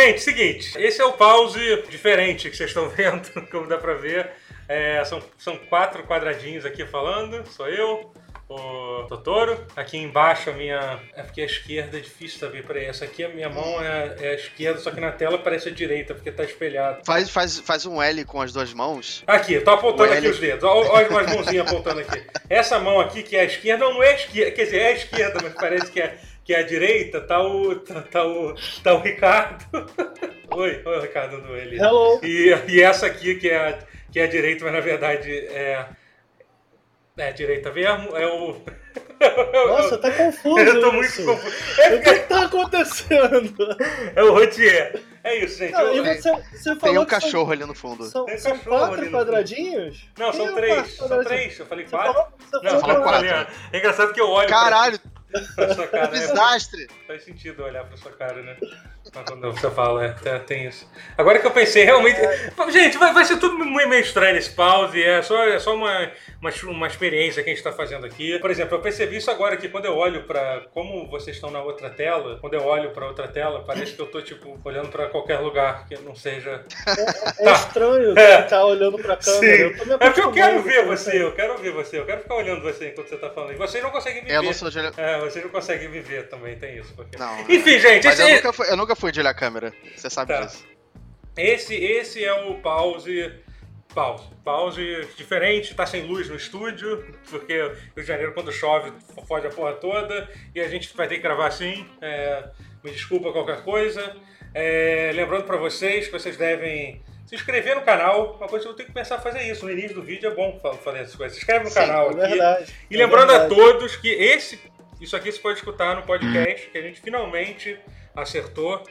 Gente, seguinte, esse é o pause diferente que vocês estão vendo, como dá pra ver. É, são, são quatro quadradinhos aqui falando, sou eu, o Totoro. Aqui embaixo a minha. É porque a esquerda é difícil saber. Peraí, essa aqui a minha mão é, é a esquerda, só que na tela parece a direita, porque tá espelhado. Faz, faz, faz um L com as duas mãos. Aqui, tô apontando O aqui L. os dedos. Olha, umas mãozinhas apontando aqui. Essa mão aqui, que é a esquerda, não, não é a esquerda. Quer dizer, é a esquerda, mas parece que é, que é a direita. Tá o. Tá, tá o. Tá o Ricardo. Oi, oi, Ricardo do Eli. Hello. E, e essa aqui, que é, a, que é a direita, mas na verdade é. É a direita mesmo, é o. Nossa, tá confuso. Eu tô muito isso. confuso. O que, É, que tá acontecendo? é o Rotier. É isso, gente. Não, Eu- e você, você Tem um que são- cachorro ali no fundo. São, Tem são cachorro quatro quadradinhos? Não, são é três. São três. Eu falei Você quatro. falou, você Não, falou eu falei quatro. quatro. É engraçado que eu olho. Caralho, pra sua cara. que é, desastre! Faz sentido olhar pra sua cara, né? Mas Quando você fala, é, tem- isso. Agora que eu pensei, realmente. Gente, vai, vai ser tudo meio estranho esse pause, é só, é só uma, uma, uma experiência que a gente tá fazendo aqui. Por exemplo, eu percebi isso agora que quando eu olho pra. Como vocês estão na outra tela, quando eu olho pra outra tela, parece que eu tô, tipo, olhando pra qualquer lugar que não seja. É estranho É. ficar olhando pra câmera. Sim. Eu tô me É porque eu quero ver você, isso. eu quero ver você, eu quero ficar olhando você enquanto você tá falando. E vocês não conseguem me Eu ver. não sou de. É, vocês não conseguem me ver também, tem isso. Porque... Não. Enfim, gente, Mas esse, eu nunca, fui, eu nunca fui de olhar a câmera. Você sabe Tá. disso. Esse, esse é o pause. Pause. Pause diferente, tá sem luz no estúdio, porque Rio de Janeiro, quando chove, fode a porra toda, e a gente vai ter que gravar assim. É, me desculpa qualquer coisa. É, lembrando pra vocês que vocês devem se inscrever no canal. Uma coisa que eu tenho que pensar em fazer isso. No início do vídeo é bom fa- fazer essas coisas. Se inscreve no Sim, canal É aqui. verdade. E é lembrando a todos que esse, isso aqui você pode escutar no podcast, que a gente finalmente acertou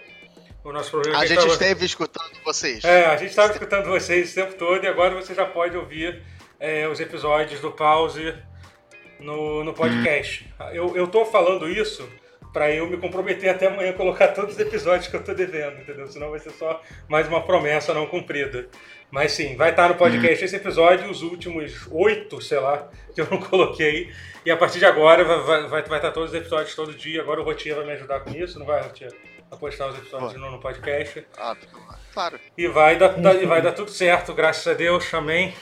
o nosso problema. A que gente tava- esteve escutando vocês. É, a gente estava escutando vocês o tempo todo e agora você já pode ouvir é, os episódios do Pause no, no podcast. Eu, eu tô falando isso para eu me comprometer até amanhã a colocar todos os episódios que eu tô devendo, entendeu? Senão vai ser só mais uma promessa não cumprida. Mas sim, vai estar no podcast esse episódio os últimos oito, sei lá, que eu não coloquei. E a partir de agora vai, vai, vai, vai estar todos os episódios todo dia. Agora o Rotinha vai me ajudar com isso, não vai, Rotinha? A postar os episódios no, no podcast. Ah, claro. E vai dar, dar- e vai dar tudo certo, graças a Deus, amém.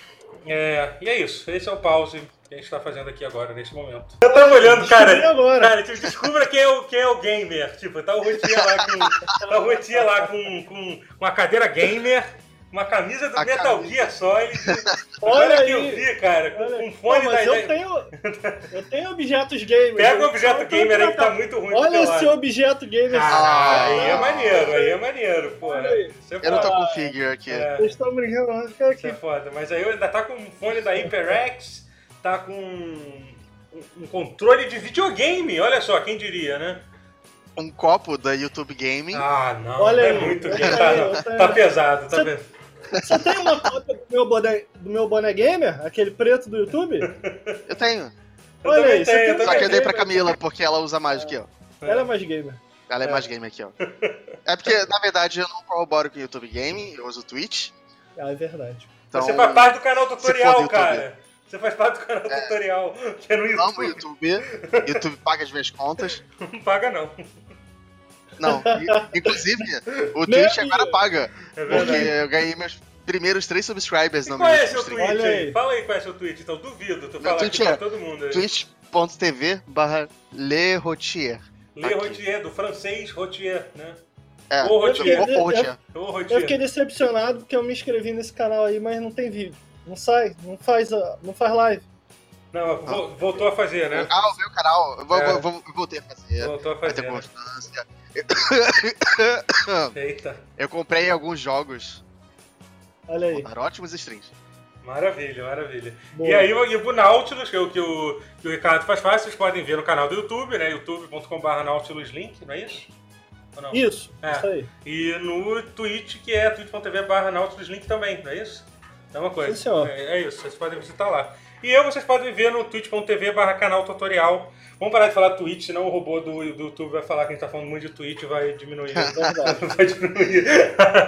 É, e é isso, esse é o pause que a gente tá fazendo aqui agora, nesse momento. Eu tava olhando, Descobri agora. Cara, tipo, descubra quem é, o, quem é o gamer. Tipo, tá o Rotinha lá com. Tá o Rotinha lá com, com uma cadeira gamer, uma camisa do A Metal camisa. Gear Solid. Olha Olha que eu vi, cara, com, Olha, com Pô, fone mas da. eu tenho, eu tenho objetos gamer. Pega o Eu objeto tenho gamer aí que tá muito ruim. Olha esse lado. objeto gamer. Ah, aí é maneiro, aí é maneiro, pô. Olha aí. Isso é Eu não tô com figure aqui. É. Vocês estão brincando, mas fica Isso é aqui. foda. Mas aí ainda tá com um fone da HyperX, tá com um, um controle de videogame. Olha só, quem diria, né? Um copo da YouTube Gaming. Ah, não. Olha é aí, muito olha game. aí, Tá, tá pesado, tá pesado. Você tem uma cópia do meu boné, do meu boné gamer? Aquele preto do YouTube? Eu tenho. Eu Olha aí, você tenho, tem eu Só que eu dei pra. Camila, porque ela usa mais do que eu. Ela é mais gamer. Ela é, É. mais gamer que eu. É porque, na verdade, eu não corroboro com o YouTube Gaming, eu uso o Twitch. Ah, é verdade. Então, Você faz parte do canal tutorial, do YouTube. cara. Você faz parte do canal tutorial, que é no amo o YouTube. YouTube. YouTube paga as minhas contas. Não paga, não. Não, inclusive, o Meu Twitch agora paga. É Porque verdade. eu ganhei meus primeiros três subscribers E no qual meu é seu stream. tweet Olha aí? Fala aí qual é seu tweet, então. Duvido, tu Meu fala aqui tweet pra é todo mundo aí. twitch.tv barra lerotier. Lê aqui. Rotier, do francês Rotier, né? É, Ô, Rotier. Rotier. Ô, Eu Rotier. fiquei decepcionado porque eu me inscrevi nesse canal aí, mas não tem vídeo. Não sai, não faz, não faz live. Não, vo- voltou a fazer, né? Ah, o meu canal, É. vou, vou, eu voltei a fazer. Voltou a Vai ter fazer. né? constância. Eita, Eu comprei alguns jogos. Olha aí. Dar ótimos streams. maravilha, maravilha. Boa. E aí o, e o Nautilus, que é o que o, que o Ricardo faz fácil, vocês podem ver no canal do YouTube, né? youtube.com.br Nautilus Link, não é isso? Ou não? Isso, É. isso aí. E no Twitch, que é twitch.tv barra Nautilus Link também, não é isso? É uma coisa. Sim, senhor. É, é isso, vocês podem visitar lá. E eu, vocês podem ver no twitch.tv barra canal tutorial. Vamos parar de falar Twitch, senão o robô do, do YouTube vai falar que a gente tá falando muito de Twitch e vai diminuir. Vai diminuir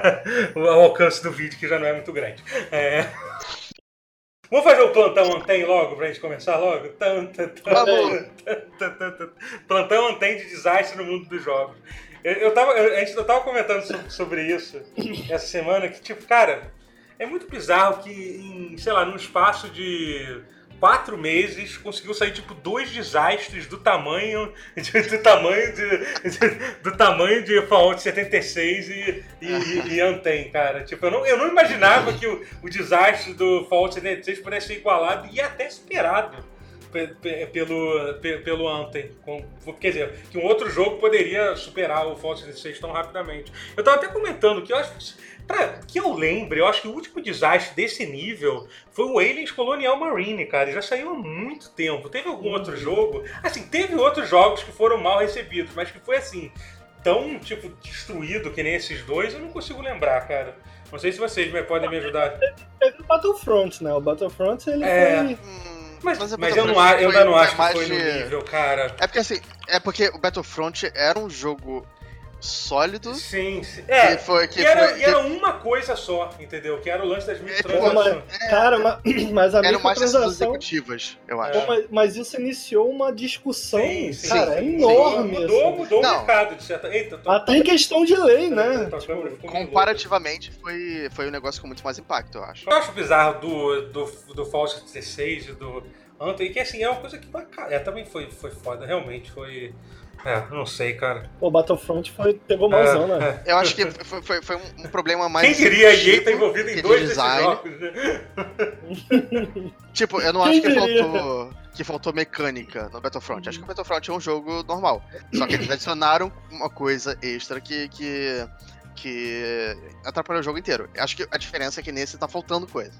o alcance do vídeo, que já não é muito grande. É. Vamos fazer o plantão Antem logo, pra gente começar logo? Tan, tan, tan. Plantão Antem de desastre no mundo dos jogos. Eu, eu tava, eu, a gente eu tava comentando so- sobre isso essa semana, que, tipo, cara, é muito bizarro que em, sei lá, num espaço de quatro meses conseguiu sair, tipo, dois desastres do tamanho de, do tamanho de, de- do tamanho de Fallout 76 e, e, e, Anthem, cara. Tipo, eu não, eu não imaginava que o, o desastre do Fallout 76 pudesse ser igualado e até superado pe- pe- pelo, pe- pelo Anthem. Com- quer dizer, que um outro jogo poderia superar o Fallout 76 tão rapidamente. Eu tava até comentando que eu acho que, pra que eu lembre, eu acho que o último desastre desse nível foi o Aliens Colonial Marine, cara. Já saiu há muito tempo. Teve algum outro jogo? Assim, teve outros jogos que foram mal recebidos, mas que foi assim, tão, tipo, destruído que nem esses dois, eu não consigo lembrar, cara. Não sei se vocês me- podem me ajudar. Teve o Battlefront, né? O Battlefront ele É. foi. Hum, Mas, o mas eu, não, eu ainda não acho que foi no nível, cara. É porque assim, é porque o Battlefront era um jogo sólido. Sim, sim. É, Que foi- que e era, foi- era uma coisa só, entendeu? Que era o lance das microtransações. mas, cara, ma- mas a microtransação. executivas, eu É. acho. Pô, mas, mas isso iniciou uma discussão, Sim, sim, cara, sim. enorme. Mudou, assim. mudou o mercado, de certa. Eita, tô... Até em questão de lei, né? Tipo. Comparativamente, foi, foi um negócio com muito mais impacto, eu acho. Eu acho bizarro do, do, do Fallout 16 e do Anthem, que assim, é uma coisa que bacana. É, também foi, foi foda, realmente, foi. É, não sei, cara. o Battlefront foi, pegou malzão, É, né? é. Eu acho que foi, foi, foi um, problema mais. Quem diria a EA tá envolvido em dois design. jogos, né? Tipo, eu não Quem acho que diria? faltou, que faltou mecânica no Battlefront. Acho que o Battlefront é um jogo normal. Só que eles adicionaram uma coisa extra que, que, que atrapalhou o jogo inteiro. Acho que a diferença é que nesse tá faltando coisa.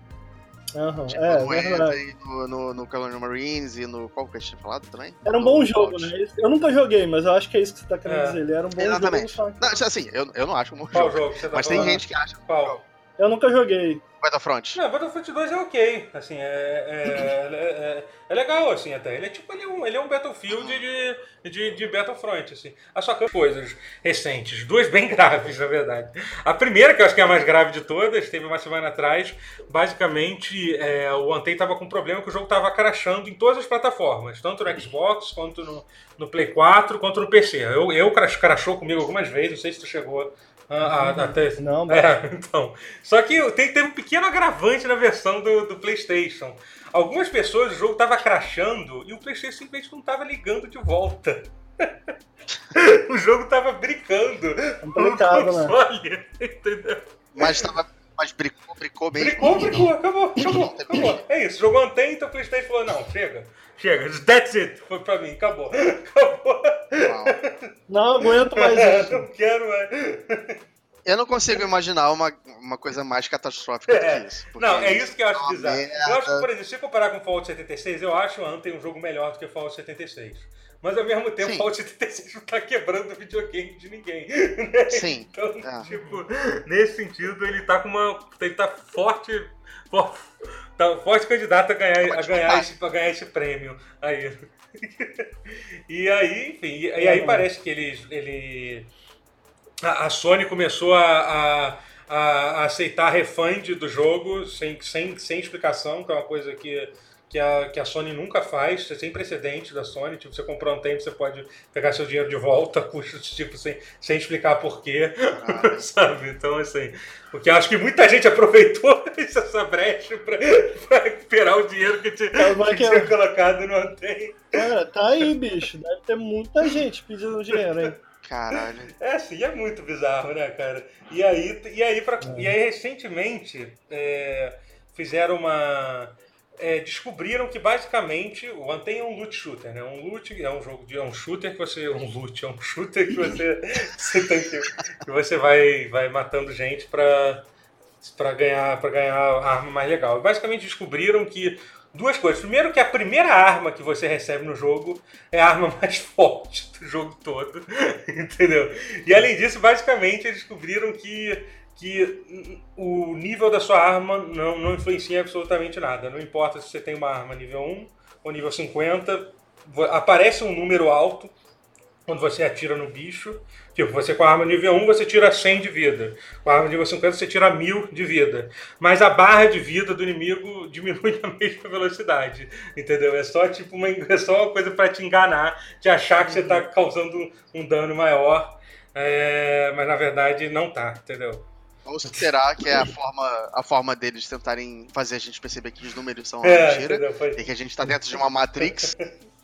Aham, Tipo, é, no. Anthem, no, no, no Colonial Marines e no. Qual que a gente tinha falado também? Era um No bom jogo, né? Eu nunca joguei, mas eu acho que é isso que você tá querendo É. dizer. Ele era um bom Exatamente. jogo. Não, assim, eu, eu não acho um bom Qual jogo. jogo que você tá Mas tem falando? gente que acha Qual? Eu nunca joguei. Battlefront. Não, Battlefront 2 é ok, assim, é, é, é, é legal, assim, até. Ele é tipo, ele é um, ele é um Battlefield de, de, de Battlefront, assim. A só que coisas recentes, duas bem graves, na verdade. A primeira, que eu acho que é a mais grave de todas, teve uma semana atrás, basicamente, é, o Anthem tava com um problema que o jogo tava crashando em todas as plataformas, tanto no Xbox, quanto no, no Play 4, quanto no PC. Eu, eu crash, crashou comigo algumas vezes, não sei se tu chegou a, a, até... Não, mas É, então. Só que tem, teve um pequeno agravante na versão do, do PlayStation. Algumas pessoas, o jogo tava crashando e o PlayStation simplesmente não tava ligando de volta. o jogo tava brincando. complicado, no né? console, Entendeu? Mas tava. Mas bricou, bricou bem. Bricou, bricou, acabou, acabou, acabou. É isso, jogou Anthem, então o PlayStation falou: não, chega, chega, that's it, foi pra mim, acabou. Acabou. Uau. Não aguento mais isso. não quero mais. Eu não consigo imaginar uma, uma coisa mais catastrófica do É. que isso. Não, é isso que eu acho uma bizarro. merda. Eu acho que, por exemplo, se comparar com Fallout 76, eu acho o Anthem um jogo melhor do que o Fallout 76. Mas ao mesmo tempo, Sim. Fallout 76 não tá quebrando o videogame de ninguém. né? Sim. Então, É. tipo, nesse sentido, ele tá com uma. Ele tá forte. for- Tá forte candidato a ganhar, Tá a ganhar, esse, a ganhar esse prêmio aí. e aí, enfim, e, e aí parece que eles. Ele, a, a Sony começou a, a, a aceitar refund do jogo sem, sem, sem explicação, que é uma coisa que, que, a, que a Sony nunca faz, sem precedente da Sony. Tipo, você comprou um tempo, você pode pegar seu dinheiro de volta, custos tipo, sem, sem explicar porquê. Caralho. Sabe? Então, assim. Porque eu acho que muita gente aproveitou essa brecha pra, pra recuperar o dinheiro que tinha, vai que que- tinha colocado no Anthem. Cara, tá aí, bicho. Deve ter muita gente pedindo dinheiro, hein? Caralho. É assim, é muito bizarro, né, cara? E aí, e aí, pra, e aí recentemente, é, fizeram uma. É, descobriram que basicamente o Anthem é um loot shooter, né? Um loot é um jogo de. É um shooter que você. Um loot, é um shooter que você. você tem que, que você vai, vai matando gente pra, pra, ganhar, pra ganhar a arma mais legal. Basicamente descobriram que. Duas coisas. Primeiro que a primeira arma que você recebe no jogo é a arma mais forte do jogo todo. Entendeu? E além disso, basicamente, eles descobriram que, que o nível da sua arma não, não influencia absolutamente nada. Não importa se você tem uma arma nível 1 ou nível 50, vo- aparece um número alto quando você atira no bicho. Tipo, você com a arma nível 1 você tira 100 de vida. Com a arma nível 50 você tira 1000 de vida. Mas a barra de vida do inimigo diminui na mesma velocidade. Entendeu? É só tipo uma, é só uma coisa pra te enganar, de achar que você tá causando um dano maior. É, mas na verdade não tá, entendeu? Ou será que é a forma, a forma deles tentarem fazer a gente perceber que os números são É, mentira? E que a gente tá dentro de uma Matrix?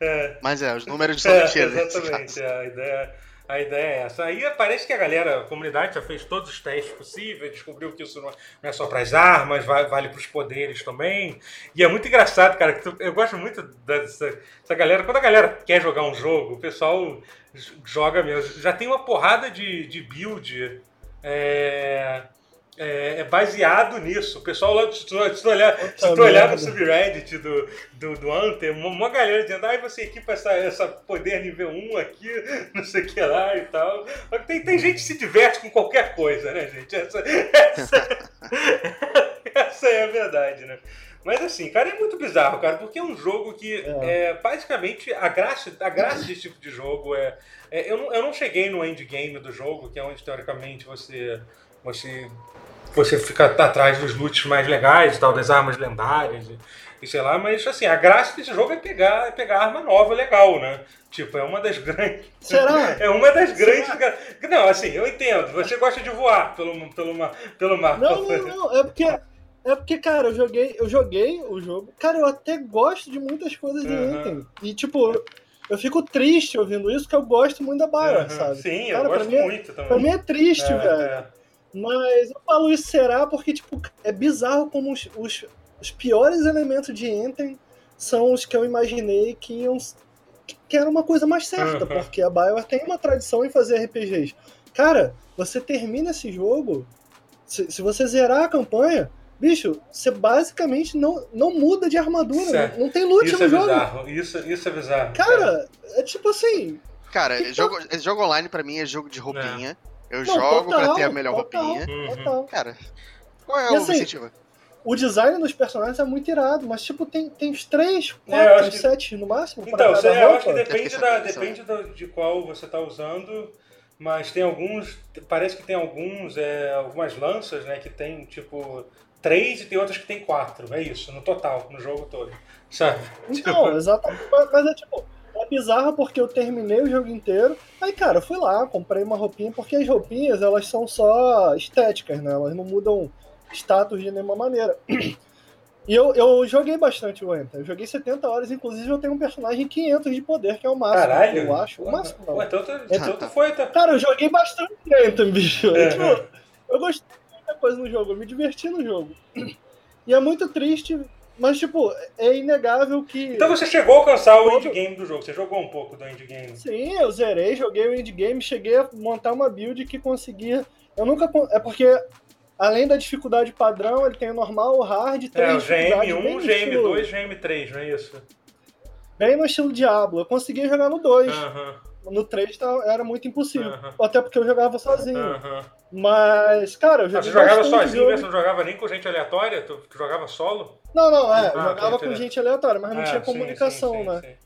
É. Mas é, os números são É, mentira. nesse exatamente, é, a ideia, a ideia é essa. Aí parece que a galera, a comunidade já fez todos os testes possíveis, descobriu que isso não não é só para as armas, va- vale para os poderes também. E é muito engraçado, cara, que eu gosto muito dessa, dessa galera. Quando a galera quer jogar um jogo, o pessoal joga mesmo. Já tem uma porrada de, de build. É, é, é baseado nisso. O pessoal lá, se tu, se tu olhar, se tu olhar no subreddit do, do, do Anthem, uma, uma galera dizendo, ah, você equipa essa, essa poder nível 1 aqui, não sei o que lá e tal. Tem, tem gente que se diverte com qualquer coisa, né, gente? Essa, essa, essa é a verdade, né? Mas assim, cara, é muito bizarro, cara, porque é um jogo que é, basicamente a graça, a graça desse tipo de jogo é. é- eu, não, eu não cheguei no endgame do jogo, que é onde teoricamente você. você você fica atrás dos loots mais legais tal, das armas lendárias e, e sei lá, mas assim, a graça desse jogo é pegar, é pegar arma nova legal, né? Tipo, é uma das grandes. Será? É uma das grandes. Não, assim, eu entendo. Você gosta de voar pelo, pelo, ma- pelo mapa. Não, não, não. É porque, é porque, cara, eu joguei, eu joguei o jogo. Cara, eu até gosto de muitas coisas de. Anthem. E, tipo, eu fico triste ouvindo isso, porque eu gosto muito da Bioware, Uhum, sabe? Sim, eu Cara, pra gosto mim é- muito também. Pra mim é triste, É, velho. é. Mas eu falo isso será porque, tipo, é bizarro como os, os, os piores elementos de Anthem são os que eu imaginei que iam. que era uma coisa mais certa, Uhum. porque a BioWare tem uma tradição em fazer RPGs. Cara, você termina esse jogo, se, se você zerar a campanha, bicho, você basicamente não, não muda de armadura, Certo. não, tem loot Isso no é jogo. bizarro. Isso, isso é bizarro. Cara, é tipo assim. Cara, Que jogo, esse jogo online pra mim é jogo de roupinha. Eu não, jogo pra total, ter a melhor total, roupinha. Uhum. total. Cara, qual é E o assim, incentivo? O design dos personagens é muito irado, mas tipo, tem, tem uns 3, É, eu 4, acho que- 7 no máximo. pra Então, você- eu acho que depende, da, é a depende do- de qual você está usando, mas tem alguns, parece que tem alguns, é, algumas lanças, né, que tem tipo três e tem outras que tem quatro, é isso, no total, no jogo todo, sabe? Então, exatamente. Mas, é tipo, é bizarro porque eu terminei o jogo inteiro. Aí, cara, eu fui lá, comprei uma roupinha, porque as roupinhas, elas são só estéticas, né? Elas não mudam status de nenhuma maneira. E eu, eu joguei bastante o Enter. Eu joguei 70 horas, inclusive eu tenho um personagem 500 de poder, que é o máximo. Caralho! Eu acho. O máximo não. Ué, então, tu- então tu foi, tá? Cara, eu joguei bastante Anthem, bicho. É. Tipo, eu gostei muita coisa no jogo, eu me diverti no jogo. E é muito triste, mas, tipo, é inegável que. Então você chegou a alcançar o endgame do jogo, você jogou um pouco do endgame. Sim, eu zerei, joguei o endgame, cheguei a montar uma build que conseguia. Eu nunca. É porque, além da dificuldade padrão, ele tem o normal, o hard, É, três o dificuldades, GM1, bem no estilo- GM2, GM3, não é isso? Bem no estilo Diablo. Eu conseguia jogar no 2. Aham, No 3 tá- era muito impossível. aham, Até porque eu jogava sozinho. aham. Mas, cara, eu Ah, joguei. Você jogava sozinho, mesmo, não jogava nem com gente aleatória? Tu, tu jogava solo? Não, não, é. Ah, eu jogava com ok. gente aleatória, mas não Ah, tinha comunicação, sim, sim, né? sim.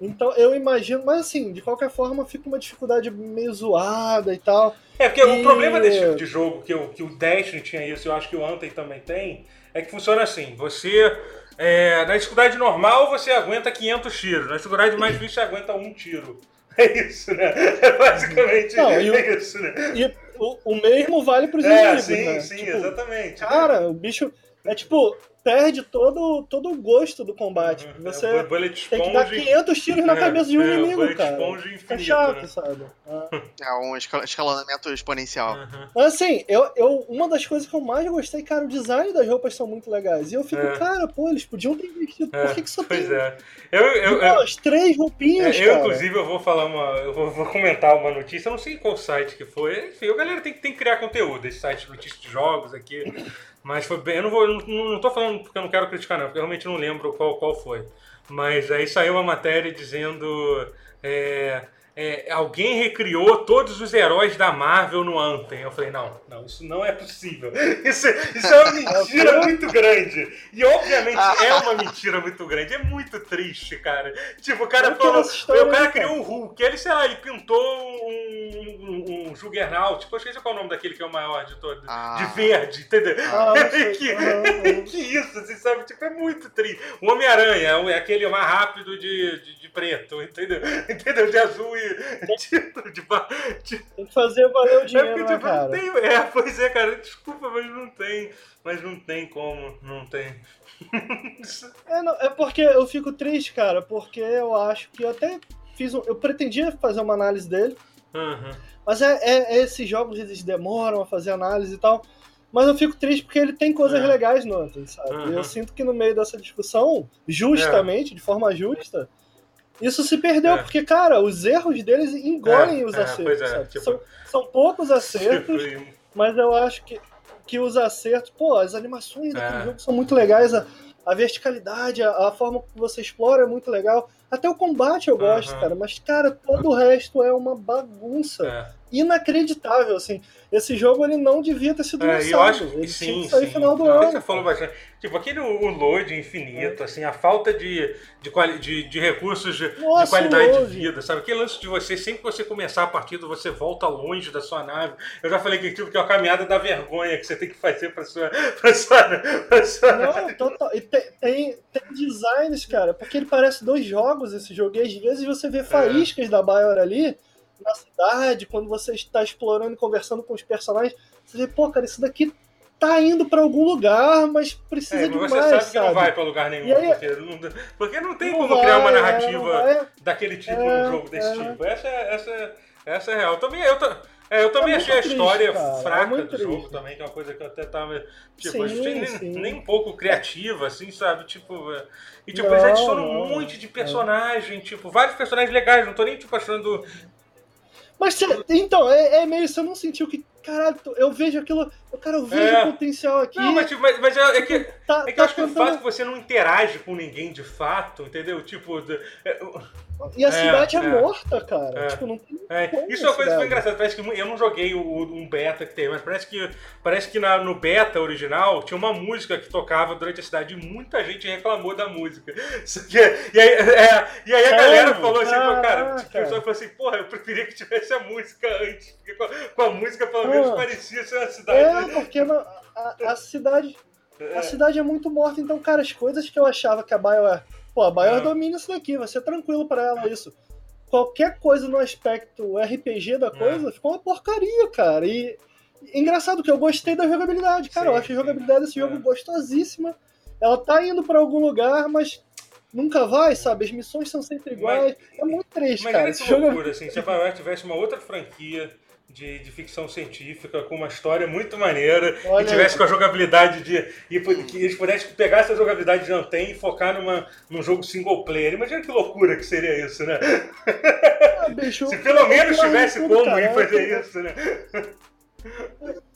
Então eu imagino, mas assim, de qualquer forma fica uma dificuldade meio zoada e tal. É, porque E- o problema desse tipo de jogo, que o, que o Destiny tinha isso, eu acho que o Anthem também tem, é que funciona assim, você... é, na dificuldade normal você aguenta 500 tiros, na dificuldade mais difícil você aguenta um tiro. É isso, né? É basicamente Não, e o- isso, né? E o, o mesmo vale pros É, inimigos, sim, né? sim, Tipo, exatamente. Cara, o bicho é tipo, perde todo, todo o gosto do combate. É, Você o bullet tem que dar sponge- 500 tiros na É, cabeça de um é, inimigo, cara. sponge Fica infinito, chato, né? sabe? É. É um escal- escalonamento exponencial. Aham. Mas assim, eu, eu, uma das coisas que eu mais gostei, cara, o design das roupas são muito legais. E eu fico, É. cara, pô, eles podiam ter investido. É, Por que, que só Pois tem é. Eu, eu, eu, duas, três roupinhas, É, eu, cara? inclusive, eu vou falar uma. Eu vou, vou comentar uma notícia, eu não sei qual site que foi. Enfim, a galera tem, que- tem que criar conteúdo, esse site de notícias de jogos aqui. Mas foi bem. Eu não vou. Não, não tô falando porque eu não quero criticar, não, porque eu realmente não lembro qual, qual foi. Mas aí saiu uma matéria dizendo. é, é, alguém recriou todos os heróis da Marvel no Anthem. Eu falei, não, não, isso não é possível. Isso, isso é uma mentira muito grande. E obviamente é uma mentira muito grande. É muito triste, cara. Tipo, o cara falou. O cara criou um Hulk. Ele, sei lá, ele pintou um, um, um Juggernaut, tipo, eu esqueci qual é o nome daquele que é o maior de todos, Ah. de verde, entendeu? Ah, que, Aham. que isso, assim, sabe? Tipo, é muito triste. O Homem-Aranha é o- é aquele mais rápido de, de, de preto, entendeu? Entendeu? De azul e de, de, Tem que fazer valer o é dinheiro, porque, né, tipo, não cara? tem. É, pois é, cara, desculpa, mas não tem. Mas não tem como, não tem. É, não, é porque eu fico triste, cara, porque eu acho que eu até fiz um, Eu pretendia fazer uma análise dele, Uhum. mas é, é- é esses jogos eles demoram a fazer análise e tal. Mas eu fico triste porque ele tem coisas É. legais no Anthem, sabe? Uhum. E eu sinto que no meio dessa discussão, justamente, de forma justa, isso se perdeu, É. porque, cara, os erros deles engolem É, os é, acertos, pois é, sabe? tipo- são, são poucos acertos, Tipo, mas eu acho que, que os acertos, pô, as animações daquele É. jogo são muito legais, a, a verticalidade, a, a forma que você explora é muito legal. Até o combate eu gosto, Aham. cara, mas, cara, todo o resto é uma bagunça é. Inacreditável, assim. Esse jogo ele não devia ter sido É, lançado. eu acho ele que tinha sim, que sair sim. final do ano. Você falou bastante. Tipo, aquele o load infinito, assim, a falta de, de, de, de recursos de, de Nossa, qualidade o de vida, sabe? Aquele lance de você, sempre que você começar a partida, você volta longe da sua nave. Eu já falei que tipo, que é a caminhada da vergonha que você tem que fazer pra sua. Pra sua, pra sua Não, total. E tem, tem, tem designs, cara, porque ele parece dois jogos esse jogo. E às vezes você É. vê faíscas da Bioware ali na cidade, quando você está explorando e conversando com os personagens. Você vê, pô, cara, isso daqui tá indo pra algum lugar, mas precisa É, de mas mais, você sabe que não sabe? vai pra lugar nenhum, aí- porque, não, porque não tem Não como vai, criar uma é, narrativa vai. daquele tipo É, num jogo desse é. tipo. Essa, é- essa, é- essa é real. Também, eu, é, eu também É achei a triste, história cara, é fraca do jogo triste. também, que é uma coisa que eu até tava. Tipo, Sim, nem, sim. nem um pouco criativa, assim, sabe? Tipo. é, E tipo, Não, eles adicionam um monte de personagem, tipo, vários personagens legais, não tô nem tipo achando. Mas você- então, é, é meio você não sentiu que, caralho, eu vejo aquilo, eu, cara, eu vejo É. o potencial aqui. Não, mas, tipo, mas, mas é, é que. tá, É que eu tá acho que o fato que você não interage com ninguém de fato, entendeu? Tipo, é, E a É, cidade é, é. morta, cara. É. Tipo, não tem É, isso é uma coisa que foi engraçada. Parece que eu não joguei o, o- um beta que tem, mas parece que, parece que na- no beta original tinha uma música que tocava durante a cidade e muita gente reclamou da música. E, aí, é, e aí a galera falou assim, cara, tipo, a pessoa falou assim, porra, eu preferia que tivesse a música antes, porque com a, com a música pelo menos Ah. parecia ser uma cidade. É, porque na- a, a cidade. A cidade é muito morta, então, cara, as coisas que eu achava que a BioWare. Pô, a BioWare É. domina isso daqui, vai ser tranquilo pra ela isso. Qualquer coisa no aspecto RPG da coisa ficou uma porcaria, cara. E engraçado que eu gostei da jogabilidade, cara. Sim, eu acho a jogabilidade desse jogo É. gostosíssima. Ela tá indo pra algum lugar, mas nunca vai, sabe? As missões são sempre iguais. é muito triste, Imagina cara. jogo é loucura, assim, se a BioWare tivesse uma outra franquia de, de ficção científica com uma história muito maneira Olha e tivesse com a jogabilidade de. E que eles pudessem pegar essa jogabilidade de Anthem e focar numa, num jogo single player. Imagina que loucura que seria isso, né? Ah, bicho, Se pelo menos tivesse como ir fazer isso, né?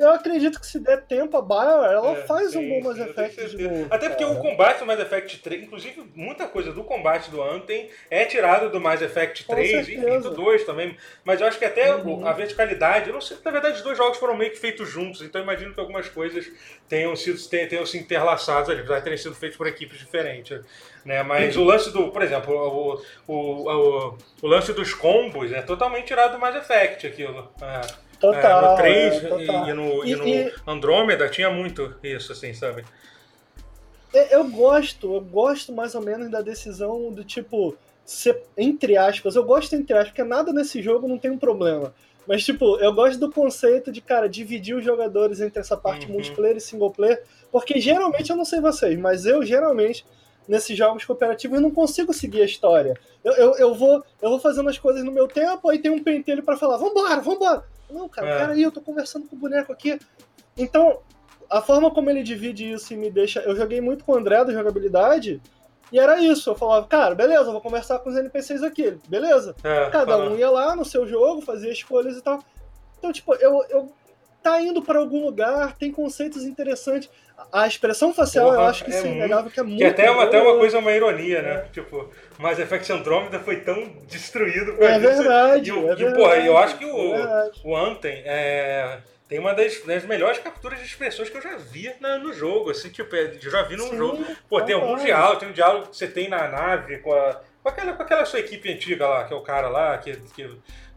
Eu acredito que se der tempo, a BioWare, ela É, faz um sim, bom Mass Effect de novo. Até porque cara. o combate do Mass Effect 3, inclusive muita coisa do combate do Anthem é tirado do Mass Effect Com 3, enfim, certeza. do 2 também. Mas eu acho que até Uhum. a verticalidade, eu não sei, na verdade os dois jogos foram meio que feitos juntos, então eu imagino que algumas coisas tenham sido tenham, tenham se interlaçados ali, apesar de terem sido feitos por equipes diferentes. Né? Mas o lance do, por exemplo, o, o, o, o lance dos combos é totalmente tirado do Mass Effect aquilo. É. Total. É, no 3 é, total. e, e no, e E- no Andrômeda tinha muito isso, assim, sabe? Eu gosto, eu gosto mais ou menos da decisão do tipo, ser, entre aspas, eu gosto entre aspas, porque nada nesse jogo não tem um problema. Mas, tipo, eu gosto do conceito de, cara, dividir os jogadores entre essa parte Uhum. multiplayer e single player, porque geralmente, eu não sei vocês, mas eu geralmente, nesses jogos cooperativos, eu não consigo seguir a história. Eu, eu, eu, vou, eu vou fazendo as coisas no meu tempo, aí tem um pentelho pra falar, vambora, vambora. Não, cara, É. peraí, eu tô conversando com o boneco aqui. Então, a forma como ele divide isso e me deixa. Eu joguei muito com o André da jogabilidade, e era isso. Eu falava, cara, beleza, eu vou conversar com os NPCs aqui. Ele, Beleza. É, Cada fala- um ia lá no seu jogo, fazia escolhas e tal. Então, tipo, eu. eu tá indo pra algum lugar, tem conceitos interessantes. A expressão facial, eu Porra, acho que é sim, é muito- que é muito. Que até é uma, até uma coisa, uma ironia, né? Tipo, Mass Effect Andromeda foi tão destruído É isso. verdade. E, é e, verdade, porra, eu acho que é o, verdade. o Anthem é, tem uma das, das melhores capturas de expressões que eu já vi na- no jogo. Assim, tipo, é, eu já vi num Sim, jogo. Pô, tem alguns concordo. diálogos, tem um diálogo que você tem na nave com a. Com aquela, com aquela sua equipe antiga lá, que é o cara lá, que, que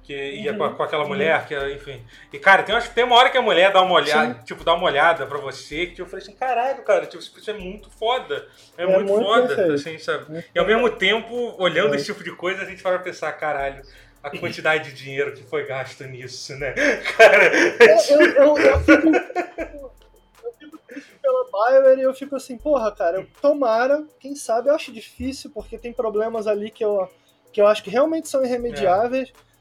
que ia com, com, aquela mulher, que enfim. E, cara, tem, uma, tem uma hora que a mulher dá uma olhada, Sim. tipo, dá uma olhada pra você, que tipo, eu falei assim, caralho, cara, tipo, isso é muito foda. É, é muito, muito, foda, perfeito. assim, sabe? E ao mesmo tempo, olhando é. esse tipo de coisa, a gente vai pensar, caralho, a quantidade de dinheiro que foi gasto nisso, né? Cara, eu, eu, eu, fico, eu fico triste pela Bioware e eu fico assim, porra, cara, tomara, quem sabe, eu acho difícil, porque tem problemas ali que eu, que eu acho que realmente são irremediáveis, é.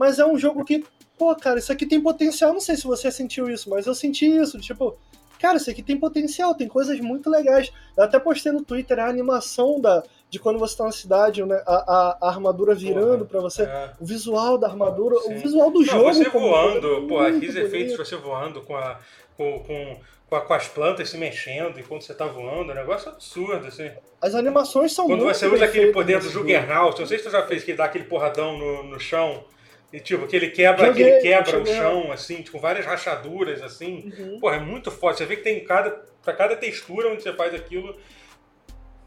Mas é um jogo que, pô, cara, isso aqui tem potencial, não sei se você sentiu isso, mas eu senti isso, tipo, cara, isso aqui tem potencial, tem coisas muito legais. Eu até postei no Twitter a animação da, de quando você tá na cidade, né, a, a, a armadura virando para você, é. o visual da armadura, Sim. o visual do Não, jogo. Você voando, pô, aqueles efeitos você voando com, a, com, com, com, as plantas se mexendo enquanto você tá voando, é um negócio absurdo, assim. As animações são Quando muito você usa aquele poder do Juggernaut, não sei se tu já fez que dá aquele porradão no, no chão, e tipo, que ele quebra, Joguei, que ele quebra o chão, assim, tipo, várias rachaduras, assim. Uhum. Pô, é muito forte. Você vê que tem cada. Pra cada textura onde você faz aquilo,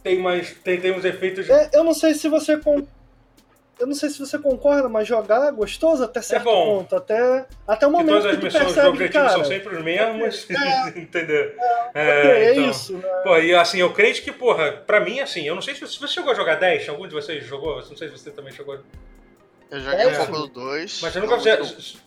tem mais. Tem, tem uns efeitos. É, eu não sei se você. Com... Eu não sei se você concorda, mas jogar é gostoso até certo é ponto. Até, até o momento. Que todas as missões de objetivo são sempre os mesmos. É, entendeu? É, é, é então, isso. Né? Pô, e assim, eu creio que, porra, pra mim, assim, eu não sei se você chegou a jogar 10, algum de vocês jogou? Não sei se você também jogou. Eu joguei um pouco do 2. Mas você nunca fez.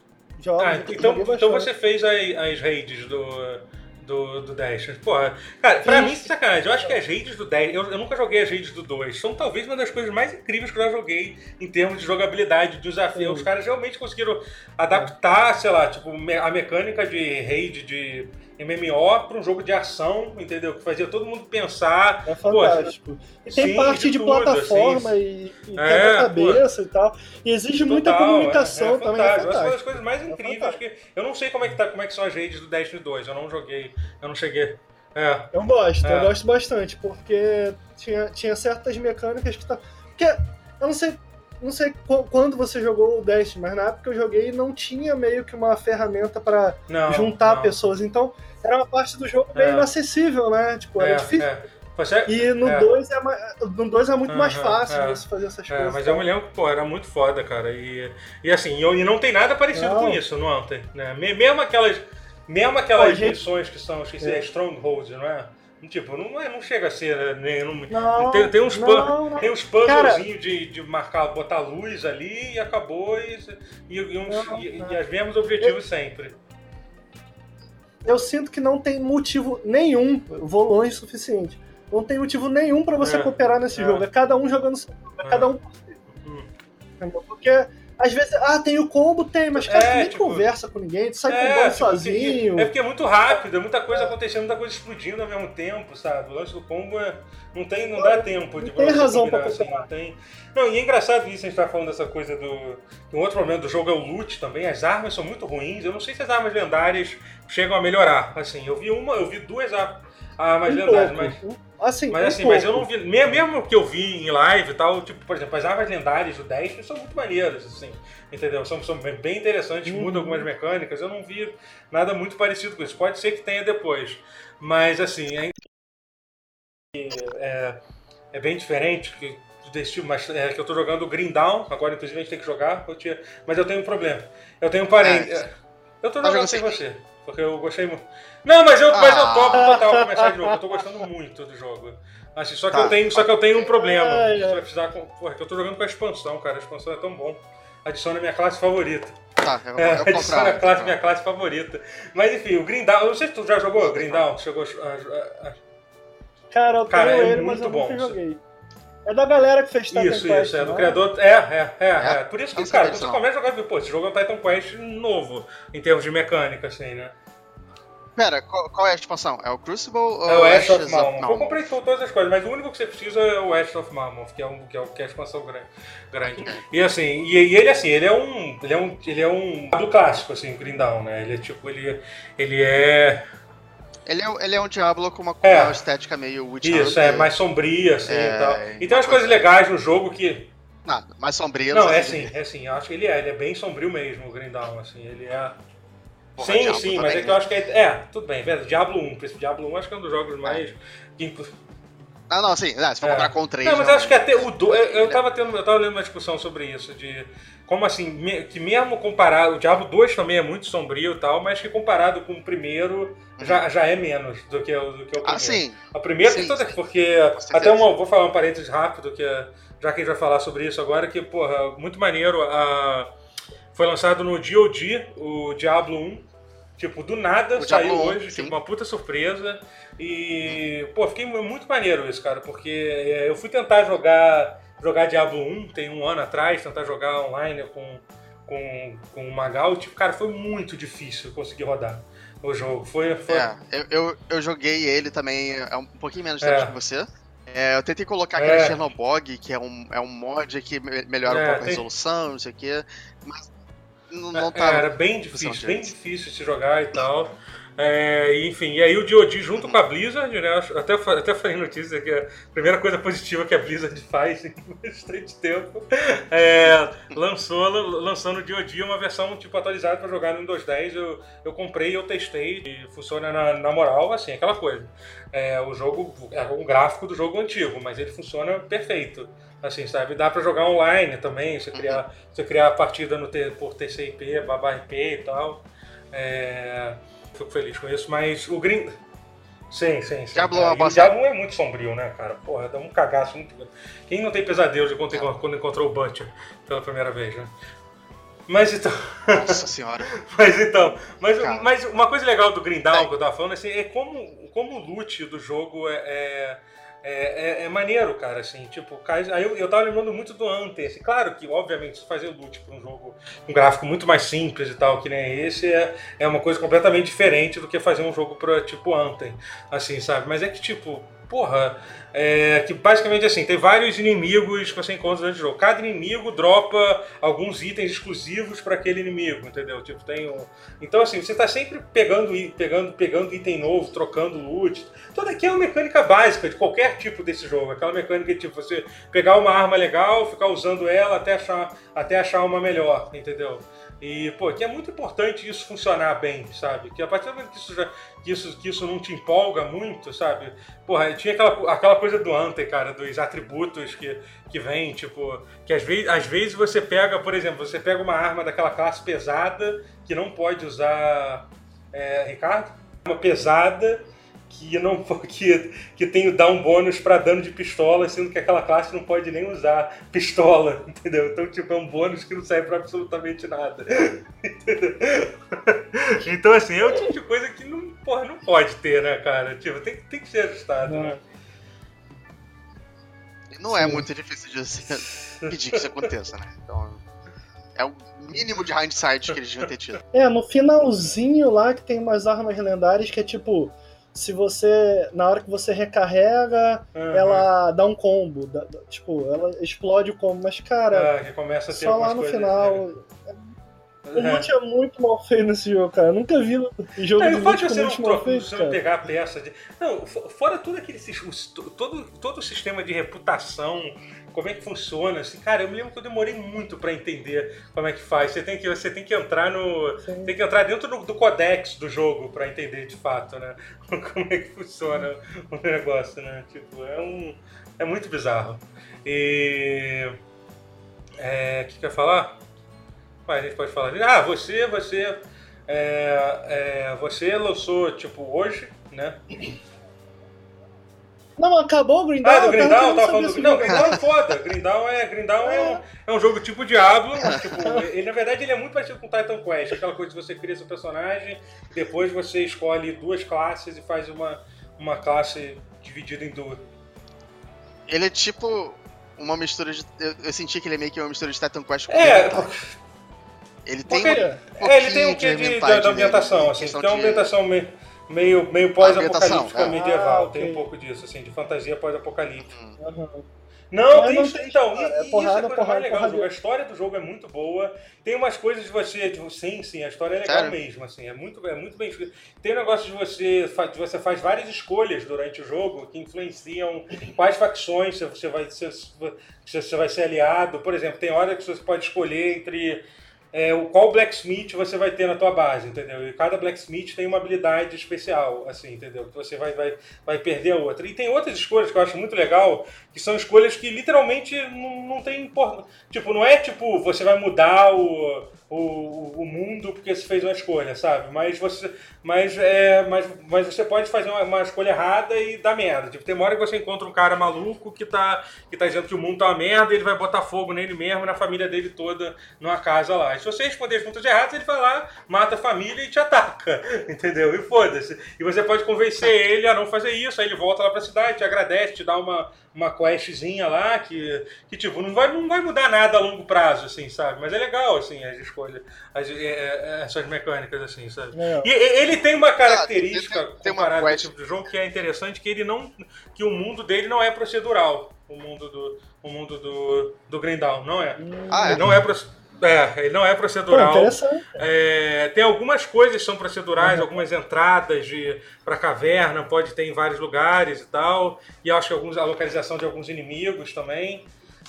Ah, então, então você fez as, as raids do, do, do 10. Porra, cara, pra mim, sacanagem, eu acho que as raids do 10, eu, eu, nunca joguei as raids do 2, são talvez uma das coisas mais incríveis que eu já joguei em termos de jogabilidade, de desafio. Os caras realmente conseguiram adaptar, sei lá, tipo, a mecânica de raid de MMO para um jogo de ação, entendeu? Que fazia todo mundo pensar. É fantástico. Pô, e tem sim, parte de, de tudo, plataforma assim, e, e é, cabeça pô, e tal. E exige Total, muita comunicação é, é também. É uma das coisas mais é incríveis. que eu não sei como é que, tá, como é que são as redes do Destiny 2. Eu não joguei, eu não cheguei. É. Eu gosto, eu é. gosto bastante, porque tinha, tinha certas mecânicas que tá. Porque eu não sei não sei quando você jogou o Destiny, mas na época que eu joguei não tinha meio que uma ferramenta para juntar não. pessoas. Então era uma parte do jogo meio é. inacessível, né? Tipo, era é, difícil. É. Você... E no 2 é. é, é muito uhum, mais fácil é. você fazer essas coisas. Mas eu me lembro pô, era muito foda, cara. E, e assim, e não tem nada parecido não. com isso no Anthem, né? Mesmo aquelas, mesmo aquelas gente... missões que são, esqueci, é. Stronghold, não é? Tipo, não, não chega a ser. Né, não, não, tem, tem uns, não, não. Tem uns puzzlezinhos de, de marcar, botar luz ali e acabou. E, e, e, uns, e, e os mesmos objetivos eu, sempre. Eu sinto que não tem motivo nenhum, vou longe o suficiente. Não tem motivo nenhum para você é, cooperar nesse é. jogo. É cada um jogando seu jogo, é, é cada um por si. Hum. Porque às vezes, ah, tem o combo, tem, mas cara, é, tu nem tipo, conversa com ninguém, tu sai é, combando tipo, sozinho. É porque é muito rápido, é muita coisa acontecendo, muita coisa explodindo ao mesmo tempo, sabe? O lance do combo é, não, tem, não dá tempo de tem razão pra assim, não tem. Não, e é engraçado isso, a gente tá falando dessa coisa do. Um outro momento do jogo é o loot também, as armas são muito ruins. Eu não sei se as armas lendárias chegam a melhorar. Assim, eu vi uma, eu vi duas armas um lendárias, pouco. mas. Assim, mas assim, mas eu não vi. Mesmo que eu vi em live e tal, tipo, por exemplo, as armas lendárias do 10 são muito maneiras, assim. Entendeu? São, são bem interessantes, uhum. mudam algumas mecânicas. Eu não vi nada muito parecido com isso. Pode ser que tenha depois. Mas assim, é, é, é bem diferente que, desse tipo, mas é que eu tô jogando o Green Down, agora inclusive a gente tem que jogar, eu tinha, mas eu tenho um problema. Eu tenho um parente. É. Eu tô jogando sem você, porque eu gostei muito. Não, mas eu, ah. mas eu topo total começar de novo. Eu tô gostando muito do jogo. Assim, só, que tá. eu tenho, só que eu tenho um problema. Ai, vai precisar. Porra, que eu tô jogando com a expansão, cara. A expansão é tão bom. Adiciona a minha classe favorita. Tá, eu, é, eu adiciona a classe, minha classe favorita. Mas enfim, o Green Down. Eu não sei se tu já jogou o Green Down. Chegou a, a, a... Cara, eu tenho cara, é ele, mas eu bom. nunca joguei. É da galera que fez Titan isso, Quest. Isso, isso, é do é? criador. É, é, é, é, é. Por isso que, cara, quando você começa a jogar, pô, esse jogo é um Titan Quest novo, em termos de mecânica, assim, né? Pera, qual, qual, é a expansão? É o Crucible ou é o Ash of Mammoth? Eu comprei todas as coisas, mas o único que você precisa é o Ash of Mammoth, que é, um, que é, que é a expansão grande. grande. E assim, e, e, ele assim, ele é um. Ele é um. Ele é um do clássico, assim, o Grindown, né? Ele é tipo, ele, ele é. Ele é, ele é um Diablo com uma, é. uma estética meio Witch Isso, é mais sombria, assim é, e tal. E tem umas coisas legais no jogo que. Nada, mais sombrio. Não, é assim, é assim, eu acho que ele é, ele é bem sombrio mesmo, o Grindown, assim, ele é. Porra, sim, Diablo sim, mas é que eu acho que é. É, tudo bem, velho. Diablo 1, Diablo 1 acho que é um dos jogos mais. Ah, não, sim. Ah, se for É. comprar com três. Não, mas não. acho que até o 2. Eu, eu, tava tendo, eu tava lendo uma discussão sobre isso, de como assim, me- que mesmo comparado. O Diablo 2 também é muito sombrio e tal, mas que comparado com o primeiro já, já é menos do que, o- do que o primeiro. Ah, sim. O primeiro Sim, tem toda. sim. Porque. Até uma, vou falar um parênteses rápido, que é- já que a gente vai falar sobre isso agora, que, porra, muito maneiro. A, foi lançado no DOD, o Diablo 1. Tipo, do nada O saiu Diablo 1, hoje, sim. tipo, uma puta surpresa. E, pô, fiquei muito maneiro isso, cara, porque é, eu fui tentar jogar jogar Diablo 1 tem um ano atrás, tentar jogar online com, com, com o Magal, tipo, cara, foi muito difícil conseguir rodar o jogo. Foi, foi É, eu, eu, eu joguei ele também é um pouquinho menos É. tempo que você. É, eu tentei colocar É. aquele Chernobog, que é um, é um mod que me- melhora É, um pouco a resolução, não sei o quê. Mas não, não É, tá. era bem difícil, bem difícil de se jogar e tal. É, enfim, e aí o DoD junto com a Blizzard, né? Até, até falei notícia que a primeira coisa positiva que a Blizzard faz em bastante tempo é, lançou, lançando o DoD uma versão tipo atualizada para jogar no Windows 10. Eu, eu comprei, eu testei e funciona na, na moral, assim, aquela coisa. É, o jogo é um gráfico do jogo antigo, mas ele funciona perfeito. Assim, sabe? Dá pra jogar online também, você criar, você criar a partida no, por TCP, BabaRP e tal. É, fico feliz com isso, mas o Green. Sim, sim, sim. Diablo é o. Diablo é muito sombrio, né, cara? Porra, dá um cagaço muito grande. Quem não tem pesadelo de quando, quando encontrou o Butcher pela primeira vez, né? Mas então. Nossa senhora. Mas então, mas, Cara. mas uma coisa legal do Dawn Vai. que eu tava falando assim, é como, como o loot do jogo é, é, é, é maneiro, cara, assim, tipo, aí eu, eu tava lembrando muito do Anthem, assim, claro que, obviamente, fazer loot pra um jogo, um gráfico muito mais simples e tal, que nem esse, é, é uma coisa completamente diferente do que fazer um jogo pra, tipo, Anthem, assim, sabe, mas é que, tipo, porra, é, que basicamente assim, tem vários inimigos que você encontra durante o jogo. Cada inimigo dropa alguns itens exclusivos para aquele inimigo, entendeu? Tipo, tem um... Então, assim, você tá sempre pegando, pegando, pegando item novo, trocando loot. Toda aqui é uma mecânica básica de qualquer tipo desse jogo. Aquela mecânica de tipo, você pegar uma arma legal, ficar usando ela até achar, até achar uma melhor, entendeu? E, pô, que é muito importante isso funcionar bem, sabe? Que a partir do momento que isso, já, que isso, que isso não te empolga muito, sabe? Porra, tinha aquela, aquela coisa do Ante, cara, dos atributos que, que vem, tipo, que às vezes, às vezes você pega, por exemplo, você pega uma arma daquela classe pesada que não pode usar. É, Ricardo? Uma pesada que não que, que tem dá um bônus pra dano de pistola, sendo que aquela classe não pode nem usar pistola, entendeu? Então, tipo, é um bônus que não serve pra absolutamente nada. Entendeu? Então, assim, é o tipo de coisa que não, porra, não pode ter, né, cara? Tipo, tem, tem que ser ajustado, Não. né? Não é Sim. muito difícil de pedir que isso aconteça, né? Então. É o mínimo de hindsight que eles deviam ter tido. É, no finalzinho lá que tem umas armas lendárias que é tipo. Se você. Na hora que você recarrega, Aham. ela dá um combo. dá- tipo, ela explode o combo. Mas, cara, Ah, ter só lá no final. O né? loot é muito mal feito nesse jogo, cara. Eu nunca vi jogo É, de loot com loot mal feito, você cara. pegar a peça de. Não, fo- fora tudo aquele. Todo, todo o sistema de reputação, como é que funciona, assim, cara, eu me lembro que eu demorei muito pra entender como é que faz. Você tem que, você tem que entrar no. Sim. Tem que entrar dentro do, do codex do jogo pra entender de fato, né? Como é que funciona o negócio, né? Tipo, é um. É muito bizarro. E. É, o que quer falar? Mas a gente pode falar. Ah, você, você. é, é, você lançou, tipo, hoje, né? Não, acabou o Grindal? Ah, do Eu Grindal, tava falando do Não. Grindal é foda. Grindal é, Grindal é, um, é um jogo tipo Diablo. Tipo, ele, na verdade, ele é muito parecido com Titan Quest. Aquela coisa de você cria seu personagem, depois você escolhe duas classes e faz uma, uma classe dividida em duas. Ele é tipo uma mistura de. Eu, eu senti que ele é meio que uma mistura de Titan Quest com É. Ele tem um é, ele tem um quê de, hentai da, da nele, ambientação, assim. Tem uma de- ambientação meio, meio, meio pós-apocalíptica é. medieval. Ah, Tem ok. um pouco disso, assim, de fantasia pós-apocalíptica. Hum. Aham. Não, tem não isso, tem, então, cara, e, é porrada, isso é a coisa porrada, mais legal do jogo. A história do jogo é muito boa. Tem umas coisas de você, tipo, sim, sim, a história é legal Sério? mesmo, assim, é muito, é muito bem escrito. Tem um negócio de você, de você faz várias escolhas durante o jogo que influenciam quais facções você vai, ser, você vai ser aliado. Por exemplo, tem hora que você pode escolher entre é, qual blacksmith você vai ter na tua base, entendeu? E cada blacksmith tem uma habilidade especial, assim, entendeu? Que você vai, vai, vai perder a outra. E tem outras escolhas que eu acho muito legal, que são escolhas que literalmente não, não tem importância. Tipo, não é tipo, você vai mudar o, o, o mundo porque você fez uma escolha, sabe? Mas você, mas, é, mas, mas você pode fazer uma, uma escolha errada e dar merda. Tipo, tem uma hora que você encontra um cara maluco que tá, que tá dizendo que o mundo tá uma merda e ele vai botar fogo nele mesmo na família dele toda numa casa lá. Se você responder as perguntas erradas, ele vai lá, mata a família e te ataca, entendeu? E foda-se. E você pode convencer ele a não fazer isso, aí ele volta lá pra cidade, te agradece, te dá uma, uma questzinha lá que, que tipo, não vai, não vai mudar nada a longo prazo, assim, sabe? Mas é legal, assim, as escolhas, as, é, é, essas mecânicas, assim, sabe? É. E ele tem uma característica ah, tem, comparada com tipo de jogo que é interessante, que ele não. que o mundo dele não é procedural. O mundo do. O mundo do, do Grindal, não é. Ah, é? Não é procedural. É, ele não é procedural. Pô, é, tem algumas coisas que são procedurais, uhum. algumas entradas para caverna, pode ter em vários lugares e tal. E acho que alguns, a localização de alguns inimigos também.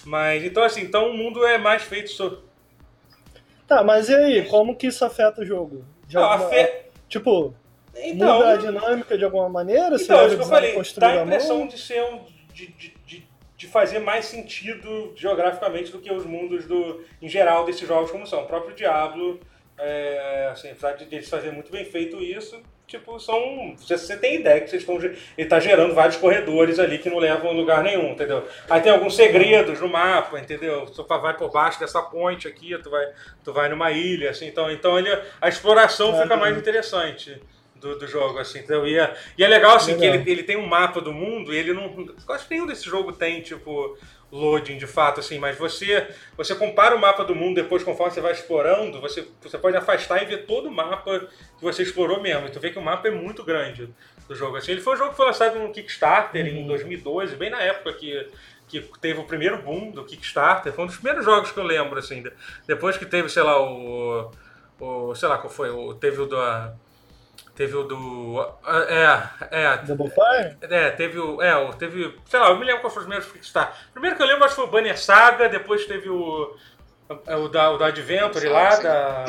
Mas então assim, então o mundo é mais feito sobre. Tá, mas e aí, como que isso afeta o jogo? De alguma, afe... Tipo, então, muda a dinâmica de alguma maneira? Então, acho que eu falei, dá a impressão de ser um. De, de, de fazer mais sentido geograficamente do que os mundos do, em geral desses jogos como são. O próprio Diablo, é, assim, apesar de eles fazerem muito bem feito isso, tipo, são. Você tem ideia que vocês estão. Ele está gerando vários corredores ali que não levam a lugar nenhum, entendeu? Aí tem alguns segredos no mapa, entendeu? Tu vai por baixo dessa ponte aqui, tu vai, tu vai numa ilha, assim, então, então ele, a exploração fica mais interessante do, do jogo, assim, então, e é, e é legal, assim, legal. que ele, ele tem um mapa do mundo e ele não... Eu acho que nenhum desse jogo tem, tipo, loading de fato, assim, mas você você compara o mapa do mundo depois, conforme você vai explorando, você, você pode afastar e ver todo o mapa que você explorou mesmo, e tu vê que o mapa é muito grande do jogo, assim. Ele foi um jogo que foi lançado no Kickstarter uhum. em 2012, bem na época que que teve o primeiro boom do Kickstarter, foi um dos primeiros jogos que eu lembro, assim, depois que teve, sei lá, o, o sei lá qual foi, o, teve o da Teve o do. É, é. Double Fire? É, teve o. É, teve. Sei lá, eu me lembro qual foi os primeiros Kickstarter. Primeiro que eu lembro, acho que foi o Banner Saga, depois teve o. O da, o da Adventure lá, da.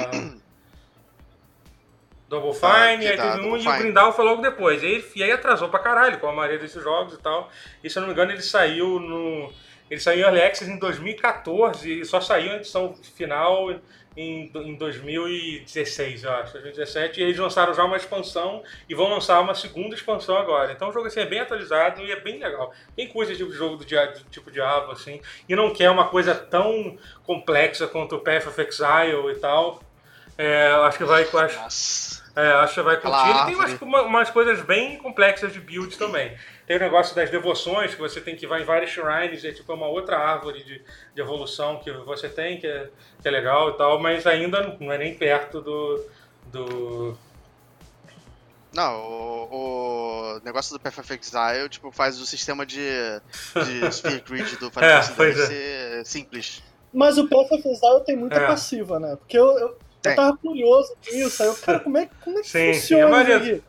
Double Fine, ah, aí teve um e o Grindal foi logo depois. E aí, e aí atrasou pra caralho com a maioria desses jogos e tal. E se eu não me engano, ele saiu no. Ele saiu em Early Access em 2014 e só saiu a edição final em, em 2016, eu acho, 2017, e eles lançaram já uma expansão e vão lançar uma segunda expansão agora. Então o jogo assim, é bem atualizado e é bem legal. Quem curte esse tipo de jogo do, do tipo Diablo, assim, e não quer uma coisa tão complexa quanto o Path of Exile e tal, é, acho que vai. Acho, é, acho que vai curtir. Ele tem umas, umas coisas bem complexas de build também. Tem o negócio das devoções, que você tem que ir em vários shrines, é tipo uma outra árvore de, de evolução que você tem, que é, que é legal e tal, mas ainda não é nem perto do. do... Não, o, o, negócio do Path of Exile tipo, faz o sistema de, de Sphere Grid do Final Fantasy é, ser simples. Mas o Path of Exile tem muita é. passiva, né? Porque eu, eu, eu tava curioso disso, aí eu, cara, como é, como é que sim, funciona sim, isso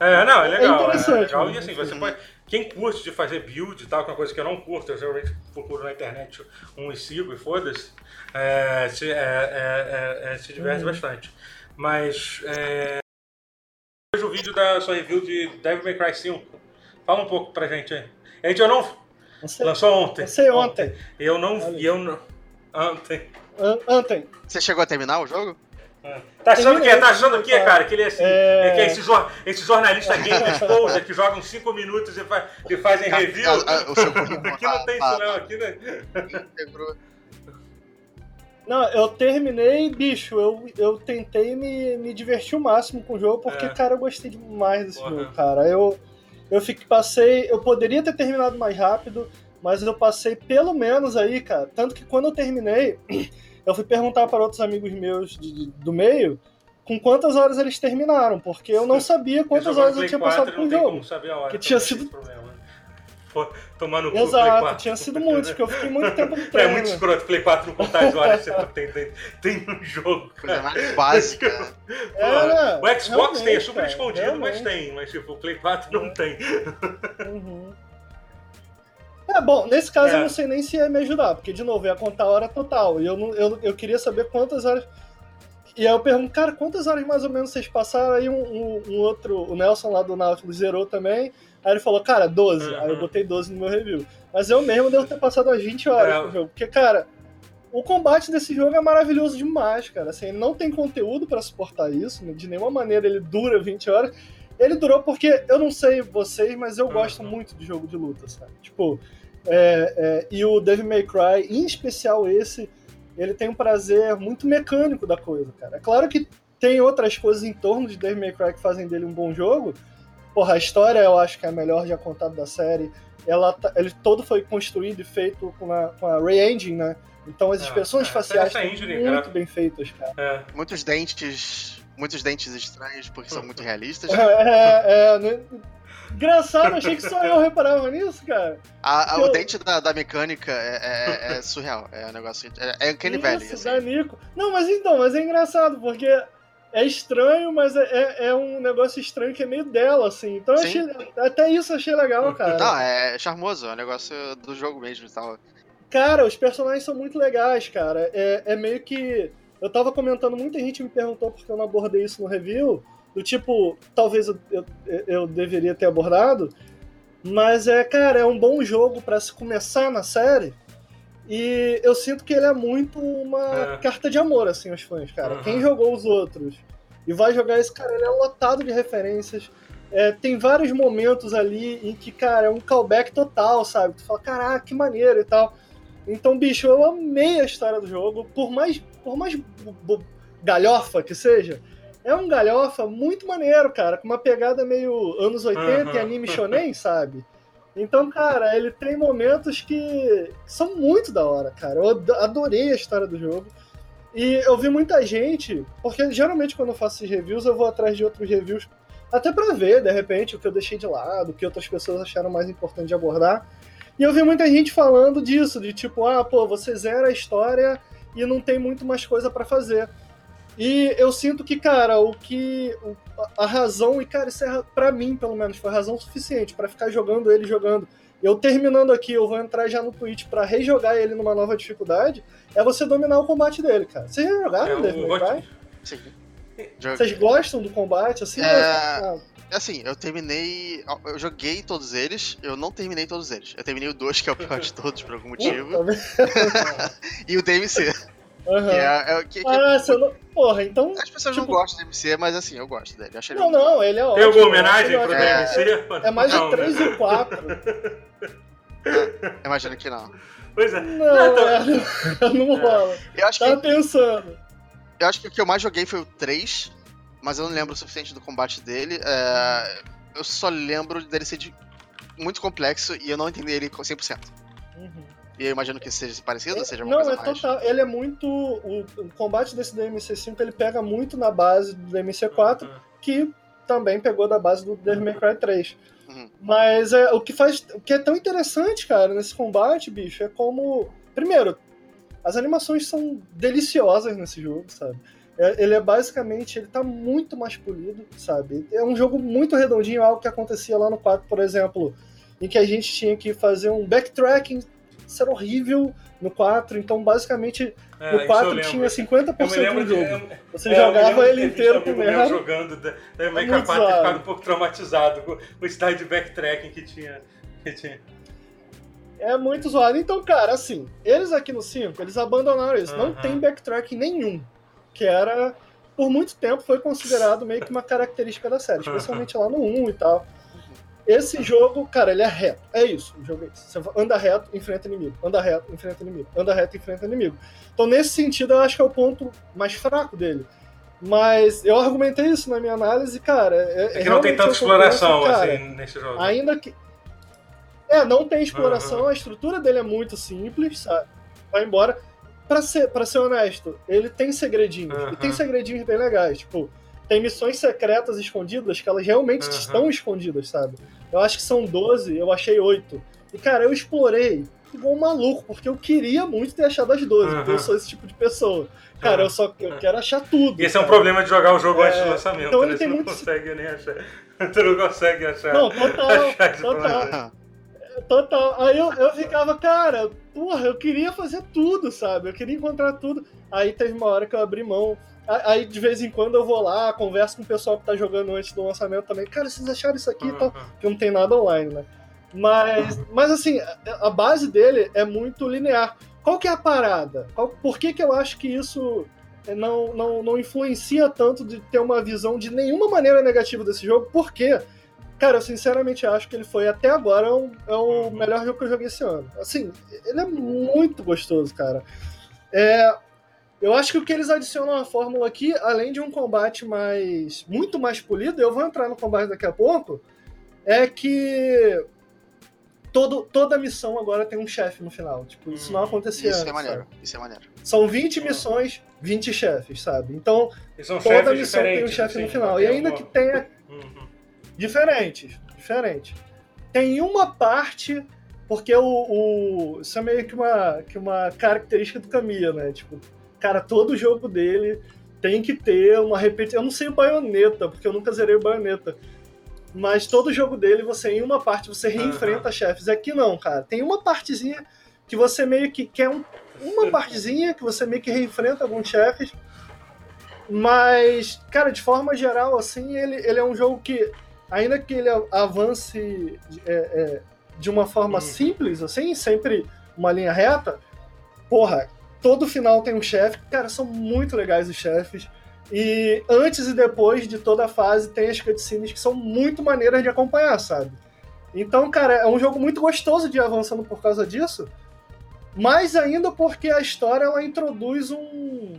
É, não, é legal. É interessante. É legal. E assim, você pode quem curte de fazer build e tal, que é uma coisa que eu não curto, eu geralmente procuro na internet um e sigo e foda-se, é, se, é, é, é, é se diverte uhum. bastante. Mas é, vejo o vídeo da sua review de Devil May Cry 5. Fala um pouco pra gente aí. A gente não. Você, lançou ontem. Sei ontem. ontem. Eu não vi, eu não. Ontem. Ontem. Você chegou a terminar o jogo? É. Tá achando o quê? Tá achando o quê, cara? Que ele é assim, é... que é esse, jor... esse jornalista game exposer que jogam 5 minutos e, faz... e fazem review. aqui não tem isso não, aqui não... Não, eu terminei, bicho, eu, eu tentei me, me divertir o máximo com o jogo, porque, é. cara, eu gostei demais desse Porra. jogo, cara. Eu, eu fiquei, passei, eu poderia ter terminado mais rápido, mas eu passei pelo menos aí, cara. Tanto que quando eu terminei, eu fui perguntar para outros amigos meus de, de, do meio com quantas horas eles terminaram, porque eu não sabia quantas horas eu tinha passado com o jogo. que tinha sido tomando cu, Exato, tinha sido muito, porque eu fiquei muito tempo no treino. É muito escroto, Play 4 não contar as horas que você tem, tem, tem no jogo. Coisa mais básica. É, o Xbox tem, é super escondido, realmente. mas tem. Mas tipo, o Play 4 não tem. Uhum. É, bom, nesse caso é. eu não sei nem se ia me ajudar, porque, de novo, ia contar a hora total. E eu, não, eu, eu queria saber quantas horas. E aí eu pergunto, cara, quantas horas mais ou menos vocês passaram? Aí um, um, um outro, o Nelson lá do Nautilus zerou também. Aí ele falou, cara, 12. Uhum. Aí eu botei 12 no meu review. Mas eu mesmo devo ter passado umas 20 horas é. no jogo. Porque, cara, o combate desse jogo é maravilhoso demais, cara. Assim, ele não tem conteúdo para suportar isso. De nenhuma maneira ele dura 20 horas. Ele durou porque, eu não sei vocês, mas eu gosto muito de jogo de luta, sabe? Tipo, é, é, e o Devil May Cry, em especial esse, ele tem um prazer muito mecânico da coisa, cara. É claro que tem outras coisas em torno de Devil May Cry que fazem dele um bom jogo. Porra, a história eu acho que é a melhor já contada da série. Ela, tá, ele todo foi construído e feito com a, com a Ray Engine, né? Então as é, expressões é, faciais estão muito cara. bem feitas, cara. É. Muitos dentes. Muitos dentes estranhos, porque são muito realistas. É, é, é né? Engraçado, achei que só eu reparava nisso, cara. A, a, o eu... dente da, da mecânica é, é, é, surreal. É um negócio. É, é aquele velho. Assim. Da Nico. Não, mas então, mas é engraçado, porque é estranho, mas é, é, é um negócio estranho que é meio dela, assim. Então achei, até isso achei legal, cara. Não, é charmoso, é um negócio do jogo mesmo e tal. Cara, os personagens são muito legais, cara. É, é meio que. Eu tava comentando, muita gente me perguntou porque eu não abordei isso no review do tipo, talvez eu, eu, eu deveria ter abordado, mas é, cara, é um bom jogo para se começar na série. E eu sinto que ele é muito uma é. carta de amor, assim, aos fãs, cara. Uhum. Quem jogou os outros e vai jogar esse cara, ele é lotado de referências. É, tem vários momentos ali em que, cara, é um callback total, sabe? Tu fala, caraca, que maneiro e tal. Então, bicho, eu amei a história do jogo, por mais, por mais galhofa que seja, é um galhofa muito maneiro, cara, com uma pegada meio anos 80 uhum. e anime shonen, sabe? Então, cara, ele tem momentos que são muito da hora, cara. Eu adorei a história do jogo. E eu vi muita gente, porque geralmente quando eu faço esses reviews, eu vou atrás de outros reviews, até pra ver, de repente, o que eu deixei de lado, o que outras pessoas acharam mais importante de abordar. E eu vi muita gente falando disso, de tipo, ah, pô, você zera a história e não tem muito mais coisa para fazer. E eu sinto que, cara, o que. A razão, e cara, isso é pra mim, pelo menos, foi razão suficiente para ficar jogando ele jogando. Eu terminando aqui, eu vou entrar já no Twitch para rejogar ele numa nova dificuldade. É você dominar o combate dele, cara. Vocês já jogaram é, Devil May Sim. Vocês gostam do combate, assim? É... Ah. Assim, eu terminei. Eu joguei todos eles, eu não terminei todos eles. Eu terminei o 2, que é o pior de todos, por algum motivo. e o DMC. Uhum. Que é, é, que, que, ah, você não... Porra, então. As pessoas tipo... não gostam do MC, mas assim, eu gosto dele. Eu não, não, ele é ótimo. Tem alguma homenagem pro é... DMC? É mais de 3 né? e 4. É, imagino que não. Pois é. Não, não, tô... é, não rola. Eu acho Tava que... pensando. Eu acho que o que eu mais joguei foi o 3, mas eu não lembro o suficiente do combate dele. É... Eu só lembro dele ser de... muito complexo e eu não entendi ele 100%. Uhum. E eu imagino que seja parecido, é, seja uma Não, coisa é mais... total. Ele é muito. O, o, combate desse DMC5 ele pega muito na base do DMC4, uhum. que também pegou da base do Devil May Cry 3. Uhum. Mas é, o que faz. O que é tão interessante, cara, nesse combate, bicho, é como. Primeiro, as animações são deliciosas nesse jogo, sabe? É, ele é basicamente, ele tá muito mais polido, sabe? É um jogo muito redondinho, algo que acontecia lá no 4, por exemplo, em que a gente tinha que fazer um backtracking era horrível no 4, então basicamente é, no 4 tinha 50% do jogo. Você é, jogava ele inteiro merda. jogando, daí o Minecraft ter ficado um pouco traumatizado com o style de backtracking que tinha. Que tinha. É muito zoado. Então, cara, assim, eles aqui no 5, eles abandonaram isso. Não tem backtracking nenhum. Que era, por muito tempo, foi considerado meio que uma característica da série, especialmente lá no 1 e tal. Esse jogo, cara, ele é reto. É isso, o jogo é isso. Você anda reto, enfrenta inimigo. Anda reto, enfrenta inimigo. Anda reto, enfrenta inimigo. Então, nesse sentido, eu acho que é o ponto mais fraco dele. Mas eu argumentei isso na minha análise, cara. É, é que não tem tanta exploração cara, assim, nesse jogo. Ainda que. É, não tem exploração, uhum. a estrutura dele é muito simples, sabe? Vai embora. Pra ser, pra ser honesto, ele tem segredinhos. Uhum. E tem segredinhos bem legais. Tipo, tem missões secretas escondidas que elas realmente uhum. estão escondidas, sabe? Eu acho que são 12, eu achei 8. E, cara, eu explorei igual um maluco, porque eu queria muito ter achado as 12, uhum. porque eu sou esse tipo de pessoa. Cara, eu só eu quero achar tudo. E esse cara. é um problema de jogar o jogo é... antes do lançamento, então, né? Você não muito... consegue nem achar. Tu não consegue achar. Não, total, total. Total. Aí eu, eu ficava, cara, porra, eu queria fazer tudo, sabe? Eu queria encontrar tudo. Aí teve uma hora que eu abri mão Aí de vez em quando eu vou lá, converso com o pessoal que tá jogando antes do lançamento também. Cara, vocês acharam isso aqui? Então, que não tem nada online, né? Mas, mas assim, a base dele é muito linear. Qual que é a parada? Qual, por que, que eu acho que isso não, não, não influencia tanto de ter uma visão de nenhuma maneira negativa desse jogo? Porque, cara, eu sinceramente acho que ele foi até agora um, é o melhor jogo que eu joguei esse ano. Assim, ele é muito gostoso, cara. É, eu acho que o que eles adicionam à fórmula aqui, além de um combate mais muito mais polido, eu vou entrar no combate daqui a pouco, é que todo, toda missão agora tem um chefe no final. Tipo, isso não hum, acontecia isso é antes. É maneiro, isso é maneiro. São 20 missões, 20 chefes, sabe? Então, toda missão tem um chefe no assim, final. E ainda que tenha. Uhum. Diferentes, diferentes. Tem uma parte. Porque o, o, Isso é meio que uma, que uma característica do Kamiya, né? Tipo, cara, todo jogo dele tem que ter uma repetição. Eu não sei o baioneta, porque eu nunca zerei o baioneta. Mas todo jogo dele, você em uma parte você reenfrenta uhum. chefes. Aqui não, cara. Tem uma partezinha que você meio que quer um, uma partezinha que você meio que reenfrenta alguns chefes. Mas, cara, de forma geral, assim, ele, ele é um jogo que, ainda que ele avance é, é, de uma forma uhum. simples, assim, sempre uma linha reta, porra, todo final tem um chefe. Cara, são muito legais os chefes. E antes e depois de toda a fase tem as cutscenes que são muito maneiras de acompanhar, sabe? Então, cara, é um jogo muito gostoso de ir avançando por causa disso. Mais ainda porque a história ela introduz um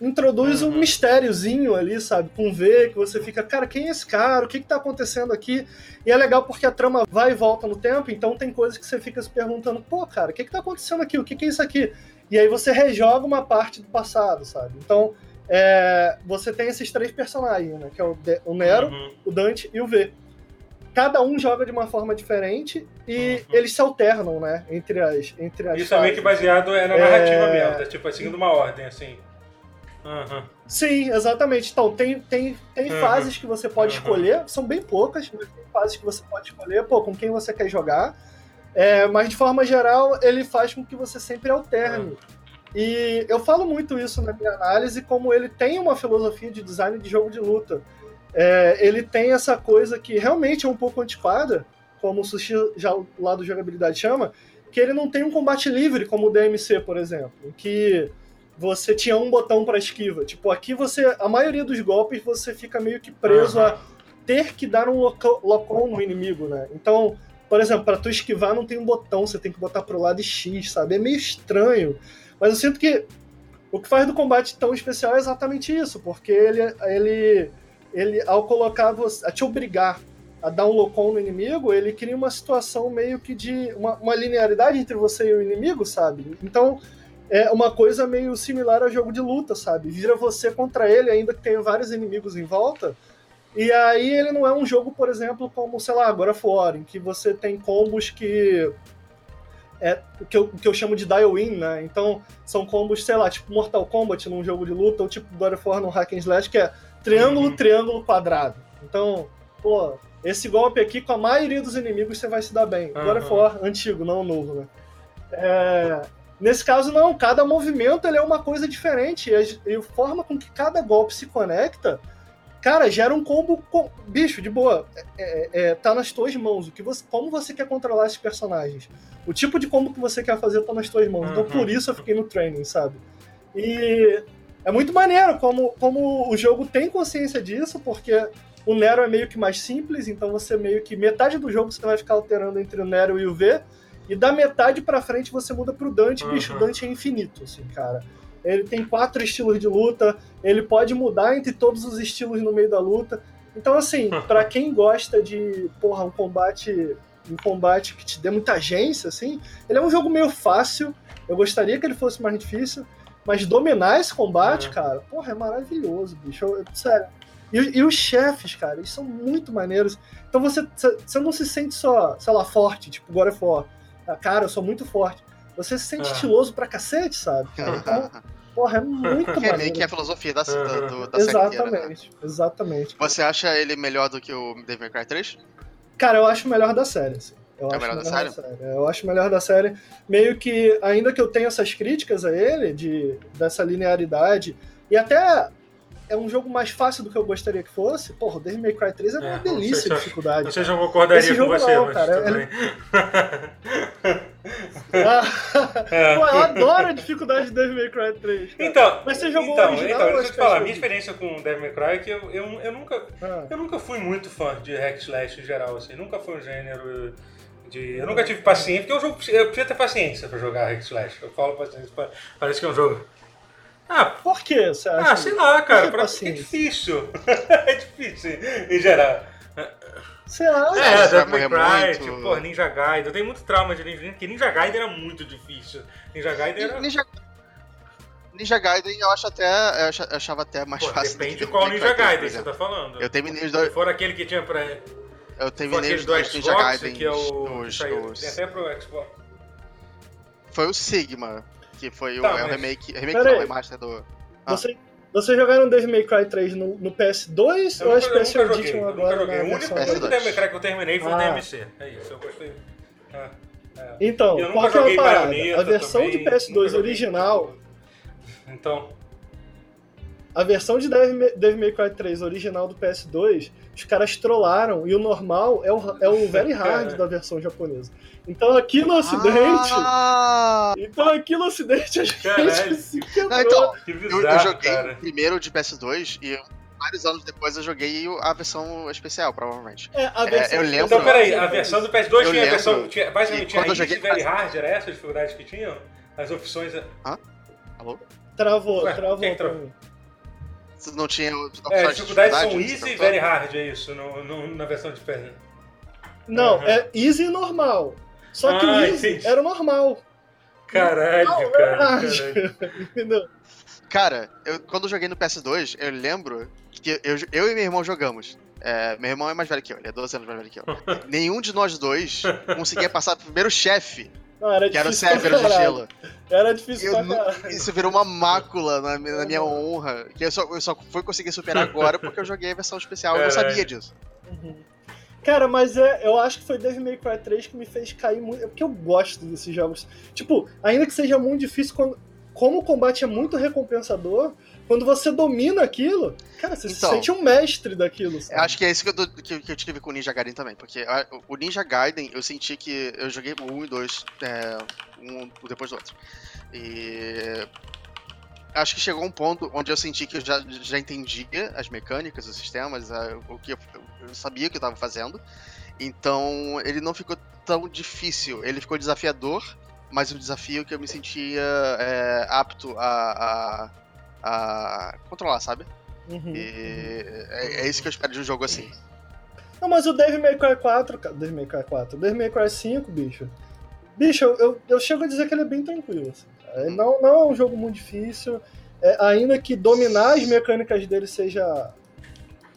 introduz uhum. um mistériozinho ali, sabe? Com V, que você fica, cara, quem é esse cara? O que que tá acontecendo aqui? E é legal porque a trama vai e volta no tempo, então tem coisas que você fica se perguntando, pô, cara, o que que tá acontecendo aqui? O que que é isso aqui? E aí você rejoga uma parte do passado, sabe? Então, é, você tem esses três personagens, né? Que é o, De o Nero, uhum. o Dante e o V. Cada um joga de uma forma diferente e uhum. eles se alternam, né? Entre as, entre as Isso fases. é meio que baseado é, na narrativa é... mesmo, é tipo, seguindo uma ordem, assim. Uhum. Sim, exatamente. Então, tem, tem, tem uhum. fases que você pode uhum. escolher, são bem poucas, mas tem fases que você pode escolher, pô, com quem você quer jogar. É, mas de forma geral, ele faz com que você sempre alterne. E eu falo muito isso na minha análise, como ele tem uma filosofia de design de jogo de luta. É, ele tem essa coisa que realmente é um pouco antiquada, como o Sushi já lá do jogabilidade chama, que ele não tem um combate livre, como o DMC, por exemplo, em que você tinha um botão para esquiva. Tipo, aqui você, a maioria dos golpes você fica meio que preso uhum. a ter que dar um lock-on no inimigo, né? Então, por exemplo, para tu esquivar não tem um botão, você tem que botar pro lado X, sabe? É meio estranho. Mas eu sinto que o que faz do combate tão especial é exatamente isso, porque ele, ele, ele ao colocar você, a te obrigar a dar um locom no inimigo, ele cria uma situação meio que de uma, uma linearidade entre você e o inimigo, sabe? Então é uma coisa meio similar ao jogo de luta, sabe? Vira você contra ele, ainda que tenha vários inimigos em volta. E aí ele não é um jogo, por exemplo, como, sei lá, agora fora, em que você tem combos que é o que eu, que eu chamo de dial-in, né? Então, são combos, sei lá, tipo Mortal Kombat num jogo de luta, ou tipo God of War no hack and slash, que é triângulo, uhum. triângulo, quadrado. Então, pô, esse golpe aqui, com a maioria dos inimigos, você vai se dar bem. Uhum. God of War antigo, não novo, né? É, nesse caso, não. Cada movimento ele é uma coisa diferente. E a, forma com que cada golpe se conecta Cara, gera um combo. Com... Bicho, de boa. É, é, é, tá nas tuas mãos. O que você, como você quer controlar esses personagens? O tipo de combo que você quer fazer tá nas tuas mãos. Então, uhum. Então por isso eu fiquei no training, sabe? E é muito maneiro como, como o jogo tem consciência disso, porque o Nero é meio que mais simples, então você meio que metade do jogo você vai ficar alterando entre o Nero e o V, e da metade para frente você muda pro Dante, uhum. bicho, o Dante é infinito, assim, cara ele tem quatro estilos de luta, ele pode mudar entre todos os estilos no meio da luta. Então, assim, para quem gosta de, porra, um combate, um combate que te dê muita agência, assim, ele é um jogo meio fácil. Eu gostaria que ele fosse mais difícil, mas dominar esse combate, uhum. cara, porra, é maravilhoso, bicho. Eu, sério. E, e, os chefes, cara, eles são muito maneiros. Então você, você não se sente só, sei lá, forte, tipo God of War. Ah, cara, eu sou muito forte. Você se sente ah. estiloso pra cacete, sabe? Então, porra, é muito Que é meio que a filosofia da, da, do, da Exatamente, série né? exatamente. Você acha ele melhor do que o Devil May Cry 3? Cara, eu acho o melhor da série, assim. Eu é acho melhor da série? da série? Eu acho melhor da série. Meio que, ainda que eu tenha essas críticas a ele, de, dessa linearidade, E até é um jogo mais fácil do que eu gostaria que fosse. Porra, o Devil May Cry 3 é uma É, delícia se de dificuldade. Não sei se eu concordaria Esse com você, não, mas cara, ele- É. Pô, eu adoro a dificuldade de Devil May Cry 3. cara. Então, Mas você jogou então, original então, deixa eu te a falar, Special minha experiência com Devil May Cry é que eu, eu, eu nunca Ah, Eu nunca fui muito fã de hack slash em geral, assim, nunca foi um gênero de... Eu nunca tive paciência, porque é um jogo, eu preciso ter paciência pra jogar hack slash. Eu falo paciência, pa- parece que é um jogo... Ah, por que você acha? ah sei lá, cara, pra, é difícil. é difícil, em geral. Você acha? É, vai Devil May Cry, muito. tipo, pô, Ninja Gaiden. Eu tenho muito trauma de Ninja porque Ninja Gaiden era muito difícil. Ninja Gaiden era... Ninja, Ninja Gaiden eu acho até. Eu acha- eu achava até mais Pô, fácil. do depende que de qual Ninja May Cry 3, Gaiden você tá falando. Eu terminei os dois. for aquele que tinha pra... Eu terminei os do dois Ninja Gaiden que é o... nos, que saiu, nos- Tem até pro Xbox. Foi o Sigma, que foi o, Tá, é o mas- remake. Remake Pera não, aí. remaster do. Ah. Você, você jogaram Devil May Cry 3 no, no PS2 Eu ou a nunca, eu nunca Special joguei, Edition eu nunca agora joguei. na O único, o único PS2. Devil May Cry que eu terminei foi o Ah. DMC. É isso, eu gostei. É, é. Então, Eu nunca qual que é a joguei parada? Bayonetta A versão também, de nunca PS2 joguei original. Então, a versão de Devil May, Cry 3 original do PS2, os caras trollaram e o normal é o, é o very hard É. da versão japonesa. Então aqui no ocidente, Ah! então aqui no ocidente a gente Caralho. se quebrou. Não, então, que eu, bizarro, eu joguei cara. o primeiro de PS2 e vários anos depois eu joguei a versão especial, provavelmente. É, a É, versão eu lembro- Então, peraí, a versão do PS2 Eu tinha a lembro versão. Tinha, basicamente, que tinha quando eu joguei- Very Hard, era essa a dificuldade que tinham? As opções. Alô? Travou, Ué, travou. travou? não tinha opções É, as dificuldades são Easy e Very Hard, é isso, no, no- na versão de PS. Não, Aham. é easy e normal. Só que Ah, o easy entendi. era o normal. Caralho, Não, cara. caralho. Cara, eu, quando eu joguei no PS2, eu lembro que eu, eu e meu irmão jogamos. É, meu irmão é mais velho que eu, ele é 12 anos mais velho que eu. Nenhum de nós dois conseguia passar pro primeiro chefe, Não, era que era o Severo de gelo. Era difícil Eu pra isso virou uma mácula na, na minha honra. Que eu só, eu só fui conseguir superar agora porque eu joguei a versão especial e eu não sabia disso. Uhum. Cara, mas é, eu acho que foi Devil May Cry 3 que me fez cair muito. É porque eu gosto desses jogos. Tipo, ainda que seja muito difícil, quando, como o combate é muito recompensador, quando você domina aquilo, cara, você Então. se sente um mestre daquilo. Eu Sabe? acho que é isso que eu, que, que eu tive com o Ninja Gaiden também. Porque a- o Ninja Gaiden, eu senti que eu joguei 1 e 2, é, um depois do outro. E. Acho que chegou um ponto onde eu senti que eu já, já entendia as mecânicas, os sistemas, a- o que eu, eu sabia o que eu tava fazendo. Então ele não ficou tão difícil. Ele ficou desafiador, mas um desafio que eu me sentia é, apto a, a, a controlar, sabe? Uhum. E é, é isso que eu espero de um jogo assim. Não, mas o Devil May Cry 4, ca- Devil May Cry 4, o Devil May Cry 5, bicho. Bicho, eu, eu, eu chego a dizer que ele é bem tranquilo. assim, cara. Ele não, não é um jogo muito difícil. é, ainda que dominar as mecânicas dele seja.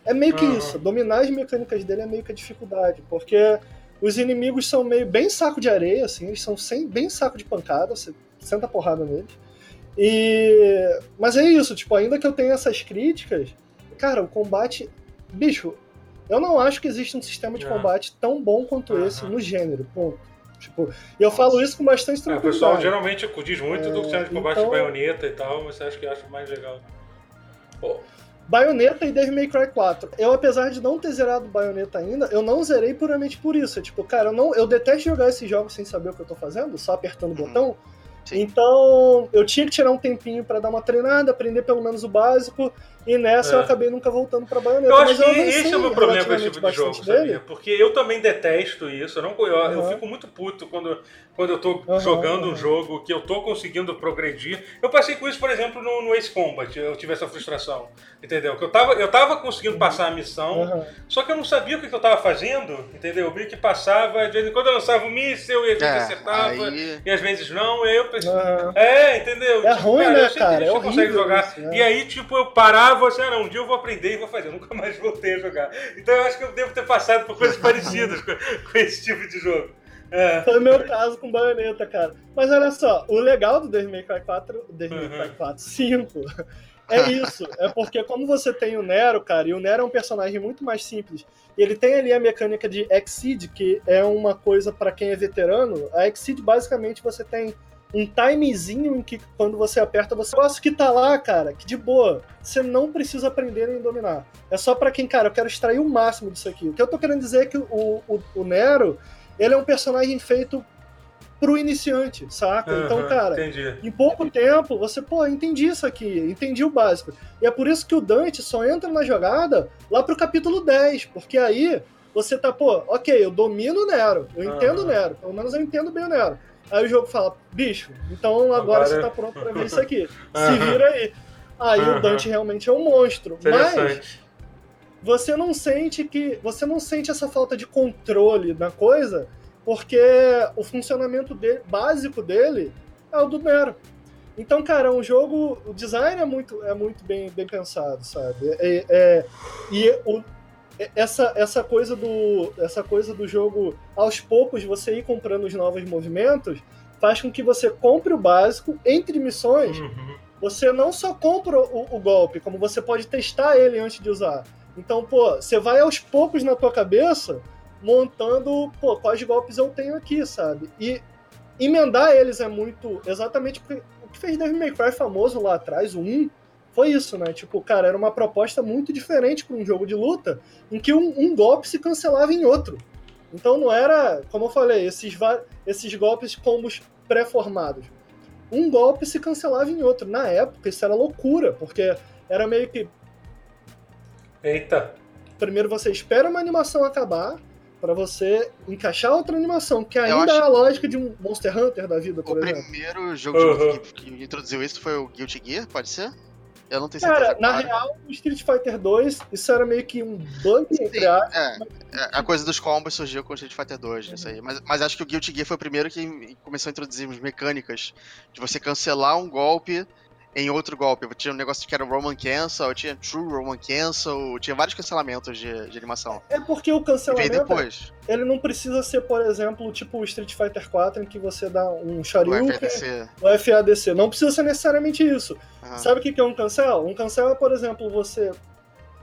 É meio que Aham. isso. Dominar as mecânicas dele é meio que a dificuldade. Porque os inimigos são meio bem saco de areia, assim, eles são sem, bem saco de pancada, você senta porrada neles. E. Mas é isso, tipo, ainda que eu tenha essas críticas, cara, o combate. Bicho, eu não acho que existe um sistema de Aham. combate tão bom quanto Aham. esse no gênero, ponto. Tipo, e eu falo isso com bastante É, o pessoal tranquilidade. geralmente diz muito do sistema de combate então- de baioneta e tal, mas você acha que acha mais legal. Pô, Bayonetta e Devil May Cry 4. Eu, apesar de não ter zerado Bayonetta ainda, eu não zerei puramente por isso. É tipo, cara, eu, não, eu detesto jogar esses jogos sem saber o que eu tô fazendo, só apertando o Uhum. botão. Sim. Então, eu tinha que tirar um tempinho pra dar uma treinada, aprender pelo menos o básico, e nessa É. eu acabei nunca voltando pra Bayonetta. Eu acho mas que avancei esse é o meu problema com esse tipo de jogo, bastante sabia? Porque eu também detesto isso. Eu, não, eu, eu Aham. fico muito puto quando, quando eu tô Aham, jogando um aham. jogo que eu tô conseguindo progredir. Eu passei com isso, por exemplo, no, no Ace Combat. Eu tive essa frustração. Entendeu? Que eu tava, eu tava conseguindo passar a missão, só que eu não sabia o que, que eu tava fazendo. Entendeu? Eu vi que passava, de vez em quando eu lançava um míssel e às vezes É, acertava. aí. E às vezes não, e aí eu pensei. É, entendeu? É ruim, né, sei que cara? a gente É horrível jogar. isso, né? E aí, tipo, eu parava assim, ah, não, um dia eu vou aprender e vou fazer. Eu nunca mais voltei a jogar. Então eu acho que eu devo ter passado por coisas parecidas com, com esse tipo de jogo. É. Foi o meu caso com Bayonetta, cara. Mas olha só, o legal do Devil May Cry 4, Devil May Cry Uhum. 4, 5, é isso. É porque como você tem o Nero, cara, e o Nero é um personagem muito mais simples, e ele tem ali a mecânica de Exceed, que é uma coisa pra quem é veterano. A Exceed, basicamente, você tem um timezinho em que quando você aperta, você gosta que tá lá, cara, que de boa. Você não precisa aprender nem dominar. É só para quem, cara, eu quero extrair o máximo disso aqui. O que eu tô querendo dizer é que o, o, o Nero, ele é um personagem feito pro iniciante, saca? Aham, então, cara, Entendi. em pouco tempo, você, pô, entendi isso aqui, entendi o básico. E é por isso que o Dante só entra na jogada lá pro capítulo 10, porque aí você tá, pô, ok, eu domino o Nero, eu entendo o. Nero, pelo menos eu entendo bem o Nero. Aí o jogo fala, bicho, então agora, Agora- você tá pronto pra ver isso aqui. Se vira aí. Aí Aham. o Dante realmente é um monstro. Mas você não sente que. Você não sente essa falta de controle na coisa, porque o funcionamento básico dele é o do Nero. Então, cara, é um jogo. O design é muito, é muito bem, bem pensado, sabe? É- é- e o- essa, essa, coisa do, essa coisa do jogo, aos poucos, você ir comprando os novos movimentos, faz com que você compre o básico entre missões Uhum. você não só compra o, o golpe, como você pode testar ele antes de usar. Então, pô, você vai aos poucos na tua cabeça montando, pô, quais golpes eu tenho aqui, sabe? E emendar eles é muito. Exatamente o que fez Devil May Cry famoso lá atrás, o 1, foi isso, né? Tipo, cara, era uma proposta muito diferente para um jogo de luta, em que um, um golpe se cancelava em outro. Então não era, como eu falei, esses, esses golpes combos pré-formados. Um golpe se cancelava em outro. Na época, isso era loucura, porque era meio que Eita. primeiro você espera uma animação acabar para você encaixar outra animação, que ainda acho- é a lógica de um Monster Hunter da vida, O por exemplo. primeiro jogo Uhum. que, que introduziu isso foi o Guilty Gear, pode ser? Eu não tenho certeza. Cara, na agora. real, o Street Fighter 2, isso era meio que um bug, entre aspas. é, é, a coisa dos combos surgiu com o Street Fighter 2, isso Uhum. aí. Mas, mas acho que o Guilty Gear foi o primeiro que começou a introduzir as mecânicas de você cancelar um golpe em outro golpe. Tinha um negócio que era Roman Cancel, tinha True Roman Cancel, tinha vários cancelamentos de, de animação. É porque o cancelamento, depois, ele não precisa ser, por exemplo, tipo o Street Fighter 4, em que você dá um o Shoryuken, FDC. o FADC. Não precisa ser necessariamente isso. aham. Sabe o que que é um cancel? Um cancel é, por exemplo, você.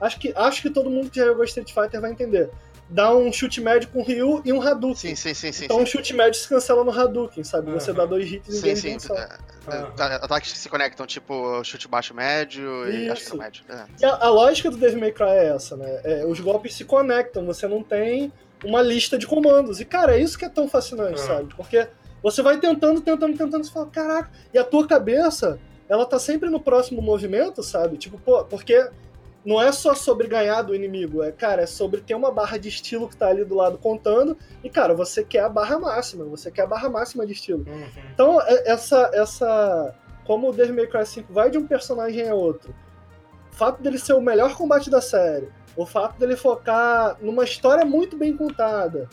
Acho que, acho que todo mundo que já jogou Street Fighter vai entender. Dá um chute médio com Ryu e um Hadouken. Sim, sim, sim, sim. então sim. o chute médio se cancela no Hadouken, sabe? Você Aham. dá dois hits e Sim, ninguém sim. cancela. é, é, tá- Ataques que se conectam, tipo chute baixo médio e acho que Isso. no médio. é. E a, a lógica do Devil May Cry é essa, né? É, os golpes se conectam, você não tem uma lista de comandos. E, cara, é isso que é tão fascinante, Ah. sabe? Porque você vai tentando, tentando, tentando, você fala, caraca, e a tua cabeça, ela tá sempre no próximo movimento, sabe? Tipo, pô, porque não é só sobre ganhar do inimigo, é, cara, é sobre ter uma barra de estilo que tá ali do lado contando, e, cara, você quer a barra máxima, você quer a barra máxima de estilo. Uhum. Então, é- essa, essa. Como o Devil May Cry 5 vai de um personagem a outro, o fato dele ser o melhor combate da série, o fato dele focar numa história muito bem contada,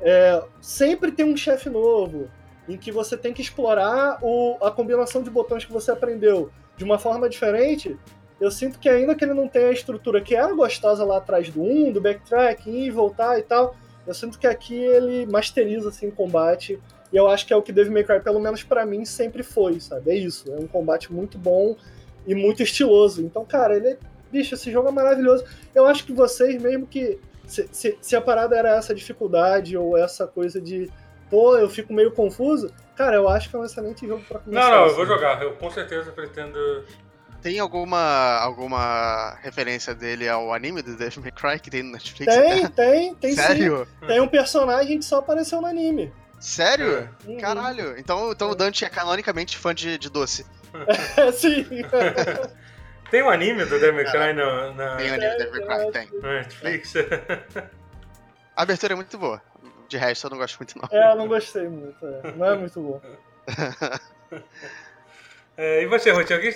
é, sempre tem um chefe novo, em que você tem que explorar o- a combinação de botões que você aprendeu de uma forma diferente. Eu sinto que ainda que ele não tenha a estrutura que era gostosa lá atrás do 1, do backtrack, ir e voltar e tal, eu sinto que aqui ele masteriza assim, o combate e eu acho que é o que Devil May Cry, pelo menos pra mim, sempre foi, sabe? É isso. É um combate muito bom e muito estiloso. Então, cara, ele é... Bicho, esse jogo é maravilhoso. Eu acho que vocês, mesmo que... Se, se, se a parada era essa dificuldade ou essa coisa de... Pô, eu fico meio confuso. Cara, eu acho que é um excelente jogo pra começar. Não, não, eu assim. vou jogar. Eu com certeza pretendo. Tem alguma, alguma referência dele ao anime do Devil May Cry que tem no Netflix? Tem, tem, tem sim. Sério? Tem um personagem que só apareceu no anime. Sério? Uhum. Caralho. Então, então o Dante é canonicamente fã de, de doce. É, sim. Tem um anime do Devil May Cry na, na, Tem anime do Devil May Cry, tem. na Netflix? A abertura é muito boa. De resto, eu não gosto muito, não. É, eu não gostei muito. é. Não é muito bom. É, e você, Ruth? Alguém...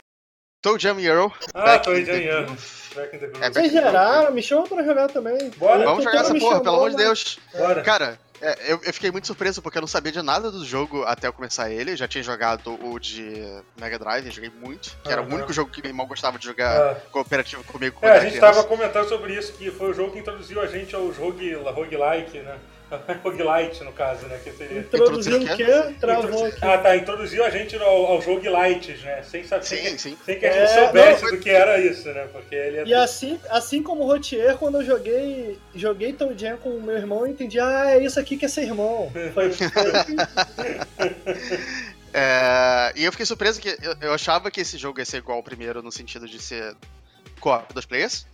Toe Jam Euro. Ah, tô the groove. É, Vocês geraram, me chama pra jogar também. Bora. Vamos tô jogar essa porra, pelo amor de Deus. Bora. Cara, é, eu, eu fiquei muito surpreso porque eu não sabia de nada do jogo até eu começar ele. Eu já tinha jogado o de Mega Drive, joguei muito. Que era o único jogo que meu irmão gostava de jogar Ah. cooperativo comigo É, a gente criança. tava comentando sobre isso, que foi o jogo que introduziu a gente aos rogue, roguelike, né? Roguelite, no caso, né? Que seria... Introduziu o quê? Travou aqui. Ah, tá. Introduziu a gente ao, aos roguelites, né? Sem saber. Sim, sem, sim. sem que a gente É, soubesse não, do que era isso, né? Porque ele é. E assim, assim como o Rotier, quando eu joguei, joguei Tom Jam com o meu irmão, eu entendi, ah, é isso aqui que é ser irmão. Foi, foi- É, e eu fiquei surpreso que eu, eu achava que esse jogo ia ser igual ao primeiro no sentido de ser co-op dos players.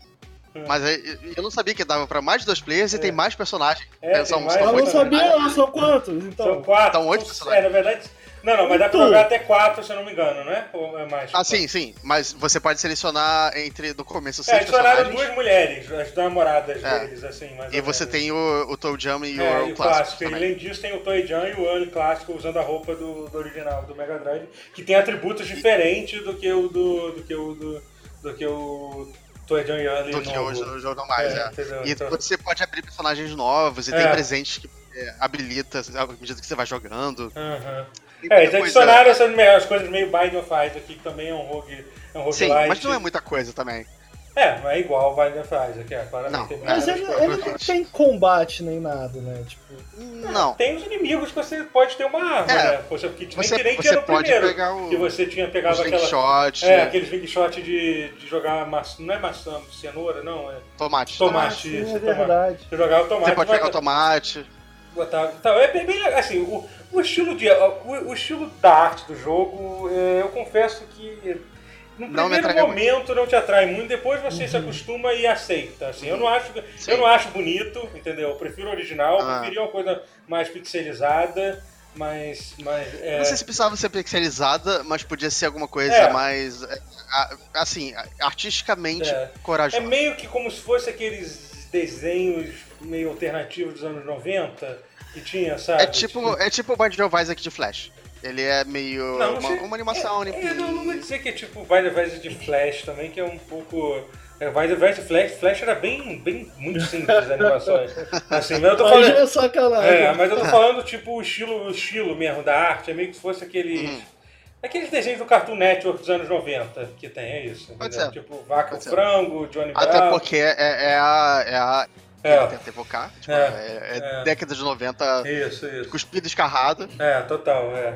Mas aí, eu não sabia que dava pra mais de dois players e É. tem mais personagens. É, São- tem mais são Eu não sabia, não, são quantos? Então, São quatro. São oito personagens. É, na verdade. Não, não, mas dá pra Então. jogar até quatro, se eu não me engano, né? Ou é mais? Ah, sim, sim. Mas você pode selecionar entre, no começo, É, seis adicionaram personagens. duas mulheres, as namoradas É. deles, assim, mais E você tem o, o Toe Jam e o É, Earl e o Clássico clássico. E além disso, tem o Toy Jan e o Earl clássico usando a roupa do, do original, do Mega Drive, que tem atributos diferentes do que o do. do que o do, do que o Toy Jan e Earl Do que hoje no jogo mais, é. entendeu? E Então- você pode abrir personagens novos e É. tem presentes que é, habilita à medida que você vai jogando. Tem É, eles adicionaram essas coisas meio Binding of Isaac aqui, que também é um rogue, é um Sim, roguelite. mas não é muita coisa também. É, não é igual o Binding of Isaac, é, claramente Não, tem mas várias ele, coisas. ele não tem combate nem nada, né? Tipo, Não. Tem os inimigos que você pode ter uma arma, É. né? Você, que, nem Você, que nem você tinha no pode primeiro. pegar o, Que você tinha o pegado aquela. slingshot, É, aqueles big shot de, de jogar maçã. Não é maçã, cenoura, não. É tomate. tomate. sim, isso, é verdade. Você jogava o tomate. Você pode mas- pegar o tomate. botar. Então, é bem, bem legal. Assim, o, o estilo de. O, o estilo da arte do jogo, é, eu confesso que. No Não me primeiro momento não te atrai muito, depois você se acostuma e aceita. Assim, eu não acho, Sim. eu não acho bonito, entendeu? Eu prefiro o original, eu Ah. preferia uma coisa mais pixelizada, mas, mas é, Não sei se precisava ser pixelizada, mas podia ser alguma coisa É. mais. é, Assim, artisticamente É. É corajosa. meio que como se fosse aqueles desenhos meio alternativos dos anos 90 que tinha, sabe? É tipo, é tipo o Binding of Isaac de Flash. Ele é meio Não, não uma, uma animação É, limpinha. é, não, não vou dizer que é tipo Vice Versa de Flash também, que é um pouco. É, Vice Versa de Flash, Flash era bem, bem muito simples as animações. Assim, mas eu tô falando. já é sacanagem. É, mas eu tô falando tipo o estilo, o estilo mesmo da arte, é meio que se fosse aqueles. Uhum. Aqueles desenhos do Cartoon Network dos anos 90 que tem, é isso. Pode entendeu? ser. Tipo Vaca Pode ser. Frango, Johnny Até Bravo. porque é, é a. É a É. Tenta evocar. Tipo, É. é, é É. década de 90, Isso, isso. cuspido escarrado. É, total, é.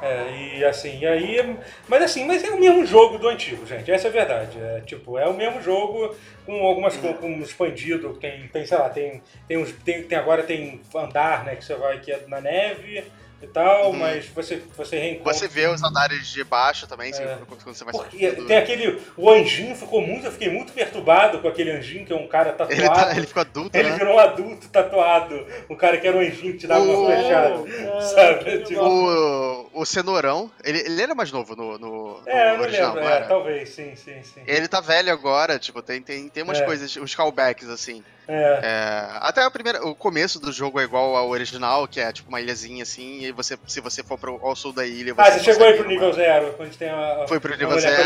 É, e assim, e aí. Mas assim, mas é o mesmo jogo do antigo, gente. Essa é a verdade. É, tipo, é o mesmo jogo com algumas com, com expandido, tem, tem, sei lá, tem, tem uns. Tem, tem agora tem andar, né? Que você vai que é na neve e tal, Uhum. mas você, você reencontra. Você vê os andares de baixo também, É. quando você vai Porque tem aquele. O anjinho ficou muito. Eu fiquei muito perturbado com aquele anjinho, que é um cara tatuado. Ele, tá, ele ficou adulto, Ele né? virou um adulto tatuado. O cara que era um anjinho que te dava O- uma flechada. Caraca, Sabe, tipo. O, o Cenourão, ele, ele era mais novo no, no, no É, eu não original, lembro. não É, talvez, sim, sim, sim. Ele tá velho agora, tipo, tem, tem, tem umas É. coisas, uns callbacks, assim. É. É, até a primeira, o começo do jogo é igual ao original, que é tipo uma ilhazinha assim, e você, se você for pro, ao sul da ilha, você Ah, você chegou aí pro nível uma- zero, quando tem a. Foi pro nível zero.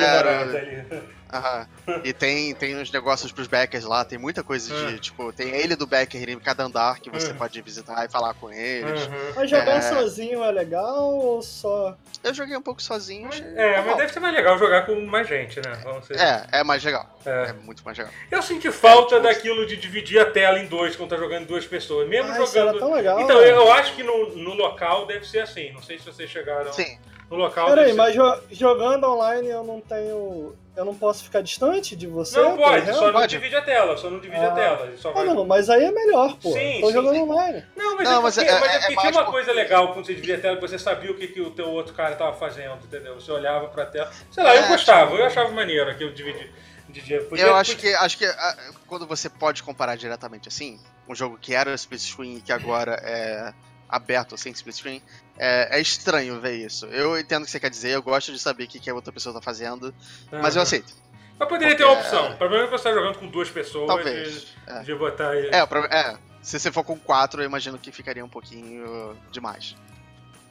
E tem, tem uns negócios pros backers lá, tem muita coisa de, Hum. tipo, tem ilha do backer em cada andar que você Hum. pode visitar e falar com eles. Uhum. Mas jogar É. sozinho é legal ou só. Eu joguei um pouco sozinho. achei É, mas normal. deve ser mais legal jogar com mais gente, né? Vamos ser. É, é mais legal. É. É muito mais legal. Eu senti falta É, tipo- daquilo de dividir a tela em dois quando tá jogando duas pessoas. Mesmo Ah, isso era jogando. tão legal. Então, né? eu acho que no, no local deve ser assim. Não sei se vocês chegaram. Sim. No local Peraí, mas jo- jogando online eu não tenho. Eu não posso ficar distante de você? Não pode, só não Pode. divide a tela, só não divide a Ah. tela. Só Ah, vai... não, mas aí é melhor, pô. Sim, Tô sim, jogando sim. online. Não, mas, Não, é mas porque, é- mas é é- é porque mais tinha uma por- coisa legal quando você dividia a tela, que você sabia o que, que o teu outro cara tava fazendo, entendeu? Você olhava pra tela. Sei lá, eu É, gostava, tipo- eu achava maneiro aquilo dividir. dividir. Podia- eu acho podia- que, acho que ah, quando você pode comparar diretamente assim, um jogo que era split screen e que agora é aberto sem split screen, é, é estranho ver isso. Eu entendo o que você quer dizer, eu gosto de saber o que, que a outra pessoa tá fazendo, mas eu aceito. Mas poderia ter uma Porque- opção. O problema é que você tá jogando com duas pessoas Talvez. de, É. de botar aí. É, é, se você for com quatro, eu imagino que ficaria um pouquinho demais.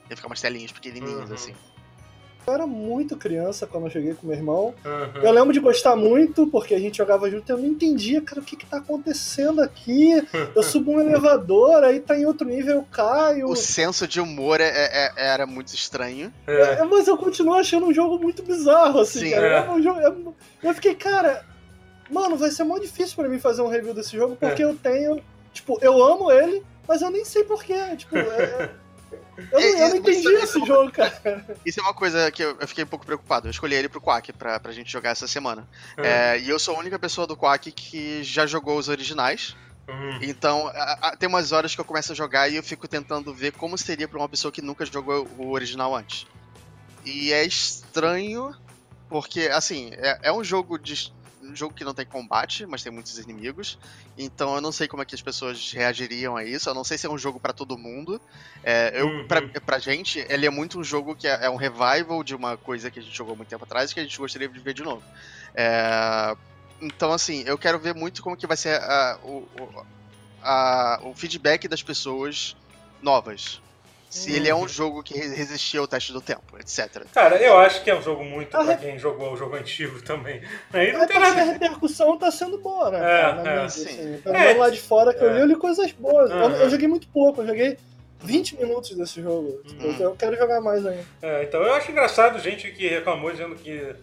Ia ficar umas telinhas pequenininhas, Uhum. assim. Eu era muito criança quando eu joguei com meu irmão. Aham. Eu lembro de gostar muito, porque a gente jogava junto e eu não entendia, cara, o que que tá acontecendo aqui. Eu subo um elevador, aí tá em outro nível, eu caio. O senso de humor é- é- é- era muito estranho. É. É, mas eu continuo achando um jogo muito bizarro, assim, Sim, cara. é. É um jogo- é- Eu fiquei, cara, mano, vai ser mó difícil pra mim fazer um review desse jogo, porque eu tenho. Tipo, eu amo ele, mas eu nem sei porquê. Tipo, é- é- eu, não, eu não É, entendi isso- esse jogo, cara. Isso é uma coisa que eu, eu fiquei um pouco preocupado. Eu escolhi ele pro Quack pra, pra gente jogar essa semana. Uhum. É, e eu sou a única pessoa do Quack que já jogou os originais. Uhum. Então, a- a- tem umas horas que eu começo a jogar e eu fico tentando ver como seria pra uma pessoa que nunca jogou o original antes. E é estranho, porque, assim, é, é um jogo de um jogo que não tem combate, mas tem muitos inimigos. Então eu não sei como é que as pessoas reagiriam a isso. Eu não sei se é um jogo para todo mundo. É, eu, Uhum. pra, pra gente, ele é muito um jogo que é, é um revival de uma coisa que a gente jogou muito tempo atrás e que a gente gostaria de ver de novo. É, então, assim, eu quero ver muito como que vai ser a- o, a- o feedback das pessoas novas. Se ele é um jogo que re- resistia ao teste do tempo, etc. Cara, eu acho que é um jogo muito Ah, pra é- quem jogou o jogo antigo também. Aí não tem porque a nada. repercussão tá sendo boa, né? É, cara, é, assim. Pelo É. lá de fora que eu É. li, eu li coisas boas. Eu- Aham. Eu, joguei muito pouco, eu joguei 20 minutos desse jogo. Uhum. Eu quero jogar mais ainda. É, então eu acho engraçado gente que reclamou dizendo que,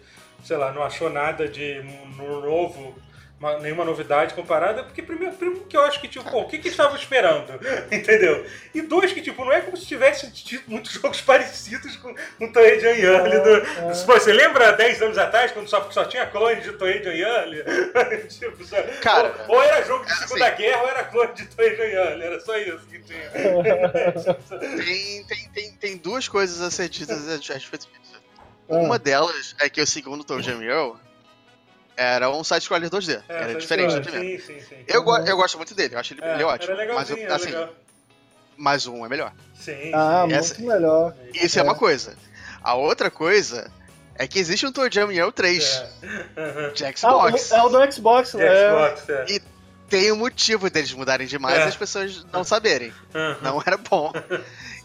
sei lá, não achou nada de no- novo, uma- nenhuma novidade comparada, porque primeiro, primeiro que eu acho que, tipo, pô, o que que eles estavam esperando? Entendeu? E dois, que, tipo, não é como se tivesse tido muitos jogos parecidos com o Toei John Early. É, do... é. Pô, Você lembra 10 anos atrás, quando só, só tinha clone de Toei John Early? tipo, só- Cara, ou, ou era jogo de é Segunda assim. Guerra ou era clone de Toei John Early, era só isso que tinha. Tem, tem, tem, tem duas coisas a ser ditas a respeito disso. Ah. Uma delas é que o segundo Toe Jam Earl era um side-scroller 2D. É, era diferente do primeiro. Sim, sim, sim. Eu, go- eu gosto muito dele, eu acho ele, É, ele é ótimo. Era mas, eu- era assim, legal. mas um é melhor. Sim, Ah, sim. Essa- muito melhor. Isso é. É. uma coisa. A outra coisa é que existe um Toe Jam Earl 3 É. De Ah, Xbox. o- é o do Xbox, né? Xbox, é. E- Tem um motivo deles mudarem demais É. e as pessoas não saberem. Aham. Não era bom.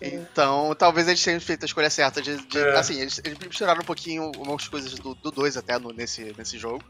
Então, talvez eles tenham feito a escolha certa de. de- É. Assim, eles, eles misturaram um pouquinho umas coisas do 2 até no- nesse, nesse jogo.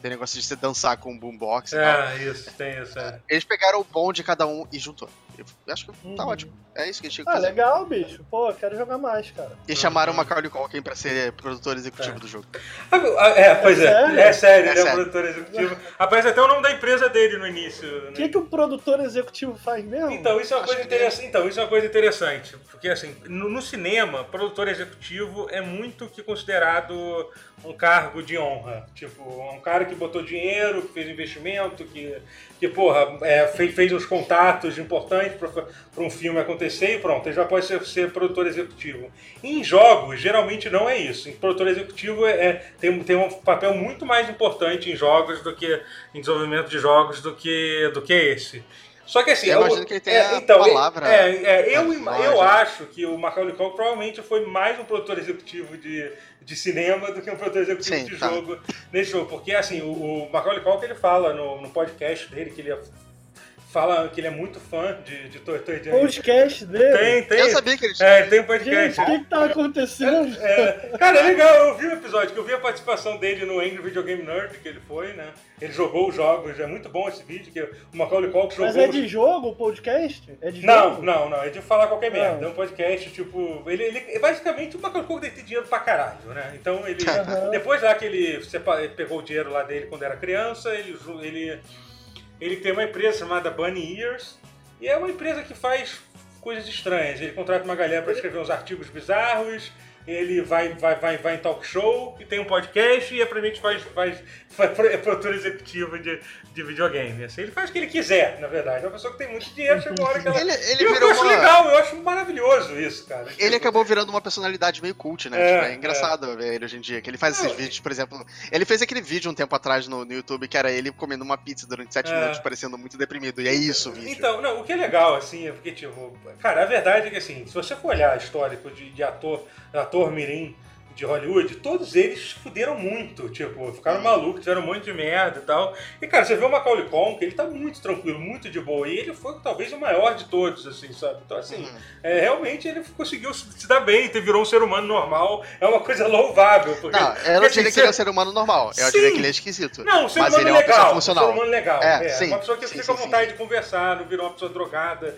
Tem negócio de você dançar com o boombox e tal. É, isso, tem isso, é. Eles pegaram o bom de cada um e juntou. Eu acho que tá Uhum. ótimo. É isso que eles tinham que Ah, fazer. legal, bicho. Pô, quero jogar mais, cara. E chamaram o Uhum. Macaulay Culkin pra ser produtor executivo É. do jogo. Ah, É, pois é, sério? é sério, É ele é o sério. produtor executivo. Aparece até o nome da empresa dele no início. O né? que, que o produtor executivo faz mesmo? Então, isso é uma Acho coisa que interessante. Então, isso é uma coisa interessante. Porque assim, no, no cinema, produtor executivo é muito que considerado um cargo de honra. Tipo, um cara que botou dinheiro, que fez investimento, que, que porra, é, fez, fez uns contatos importantes para um filme acontecer e pronto, ele já pode ser, ser produtor executivo. Em jogos, geralmente não é isso. Em produtor executivo é, é- tem, tem um papel muito mais importante em jogos do que em desenvolvimento de jogos do que, do que esse. Só que assim, Eu o- imagino que ele tem é, a então, palavra É, é, eu, eu acho que o Macaulay Culkin provavelmente foi mais um produtor executivo de, de cinema do que um produtor executivo Sim, de tá. jogo nesse jogo. Porque assim, o, o Macaulay Culkin ele fala no, no podcast dele que ele é, fala que ele é muito fã de, de Toy Story. Podcast dele. Tem, tem. Eu sabia que eles. É, ele tem um Gente, podcast. o que, que tá acontecendo? É, cara, é legal, eu vi o episódio, que eu vi a participação dele no Angry Video Game Nerd, que ele foi, né? Ele jogou os jogos, é muito bom esse vídeo, que o Macaulay Culkin jogou Mas é os- de jogo o podcast? É de Não, jogo? não, não, é de falar qualquer merda. É um podcast, tipo. Ele, ele basicamente o Macaulay Culkin tem dinheiro pra caralho, né? Então ele. Aham. Depois lá que ele ele pegou o dinheiro lá dele quando era criança, ele, ele, ele tem uma empresa chamada Bunny Ears, e é uma empresa que faz coisas estranhas. Ele contrata uma galera pra escrever uns artigos bizarros. Ele vai, vai, vai, vai em talk show e tem um podcast e aparentemente faz, faz, faz é produtor executivo de, de videogame. Assim, ele faz o que ele quiser, na verdade. É uma pessoa que tem muito dinheiro, chega uma hora que ela. Ele, ele E eu virou acho uma. legal, eu acho maravilhoso isso, cara. Ele acabou virando uma personalidade meio cult, né? É, Tipo, É, engraçado ver ele hoje em dia. Que ele faz esses vídeos, por exemplo. Ele fez aquele vídeo um tempo atrás no, no YouTube que era ele comendo uma pizza durante sete É. minutos, parecendo muito deprimido. E é isso o vídeo. Então, não, o que é legal, assim, é porque, tipo, cara, a verdade é que, assim, se você for olhar histórico de, de ator, ator mirim de Hollywood, todos eles fuderam muito, tipo, ficaram malucos, fizeram um monte de merda e tal. E, cara, você vê o Macaulay Culkin, ele tá muito tranquilo, muito de boa, e ele foi talvez o maior de todos, assim, sabe? Então, assim, Uhum. é, realmente ele conseguiu se dar bem, virou um ser humano normal, é uma coisa louvável. Porque, Não, eu não porque, assim, diria que ele é um ser humano normal. Eu Sim. diria que ele é esquisito. Não, um ser Mas humano ele é uma pessoa legal. funcional. Um ser humano legal. É, É, sim, uma pessoa que sim, fica sim, com vontade sim. de conversar, não virou uma pessoa drogada.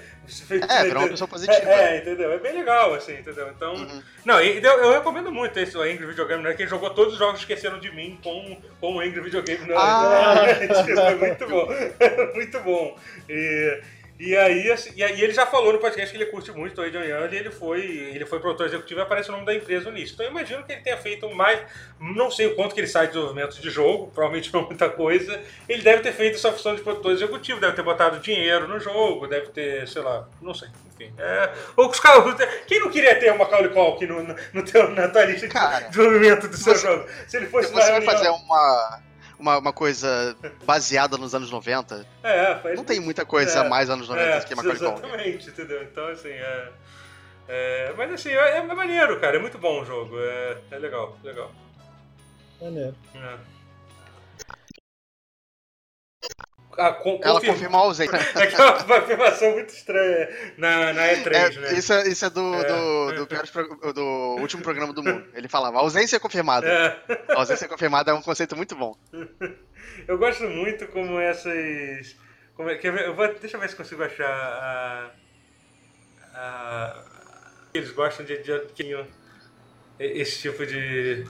É, virou uma pessoa positiva. É, é, entendeu? É bem legal, assim, entendeu? Então. Uhum. Não, e eu, eu recomendo muito esse Angry Video Game Nerd, que ele jogou todos os jogos Esqueceram de Mim com, com o Angry Video Game Nerd. Ah. Isso é muito bom. muito bom. E. E aí, assim, e aí ele já falou no podcast que ele curte muito o Adrian Young e ele foi, ele foi produtor executivo e aparece o nome da empresa no início. Então eu imagino que ele tenha feito mais, não sei o quanto que ele sai de desenvolvimento de jogo, provavelmente não muita coisa. Ele deve ter feito essa função de produtor executivo, deve ter botado dinheiro no jogo, deve ter, sei lá, não sei, enfim. É, ou os caras, quem não queria ter uma Macaulay Culkin no, no, no na tua lista de desenvolvimento do seu você- jogo? Se ele fosse você vai reunião- fazer uma, uma, uma coisa baseada nos anos 90, É, faz não tem muita coisa É, mais anos 90 é, do que Macaulay Culkin. Exatamente, entendeu? Então, assim, é, é, Mas, assim, é, é maneiro, cara. É muito bom o jogo. É, é legal, legal. Maneiro. É. Con- Ela confirmou a ausência. É uma afirmação muito estranha na, na E3, É, né? isso, é, isso é do, É. do, do, pro- do último programa do mundo. Ele falava, ausência confirmada. É. A ausência confirmada é um conceito muito bom. Eu gosto muito como essas. Como é? Eu vou, deixa eu ver se consigo achar a. a eles gostam de, de, de- esse tipo de.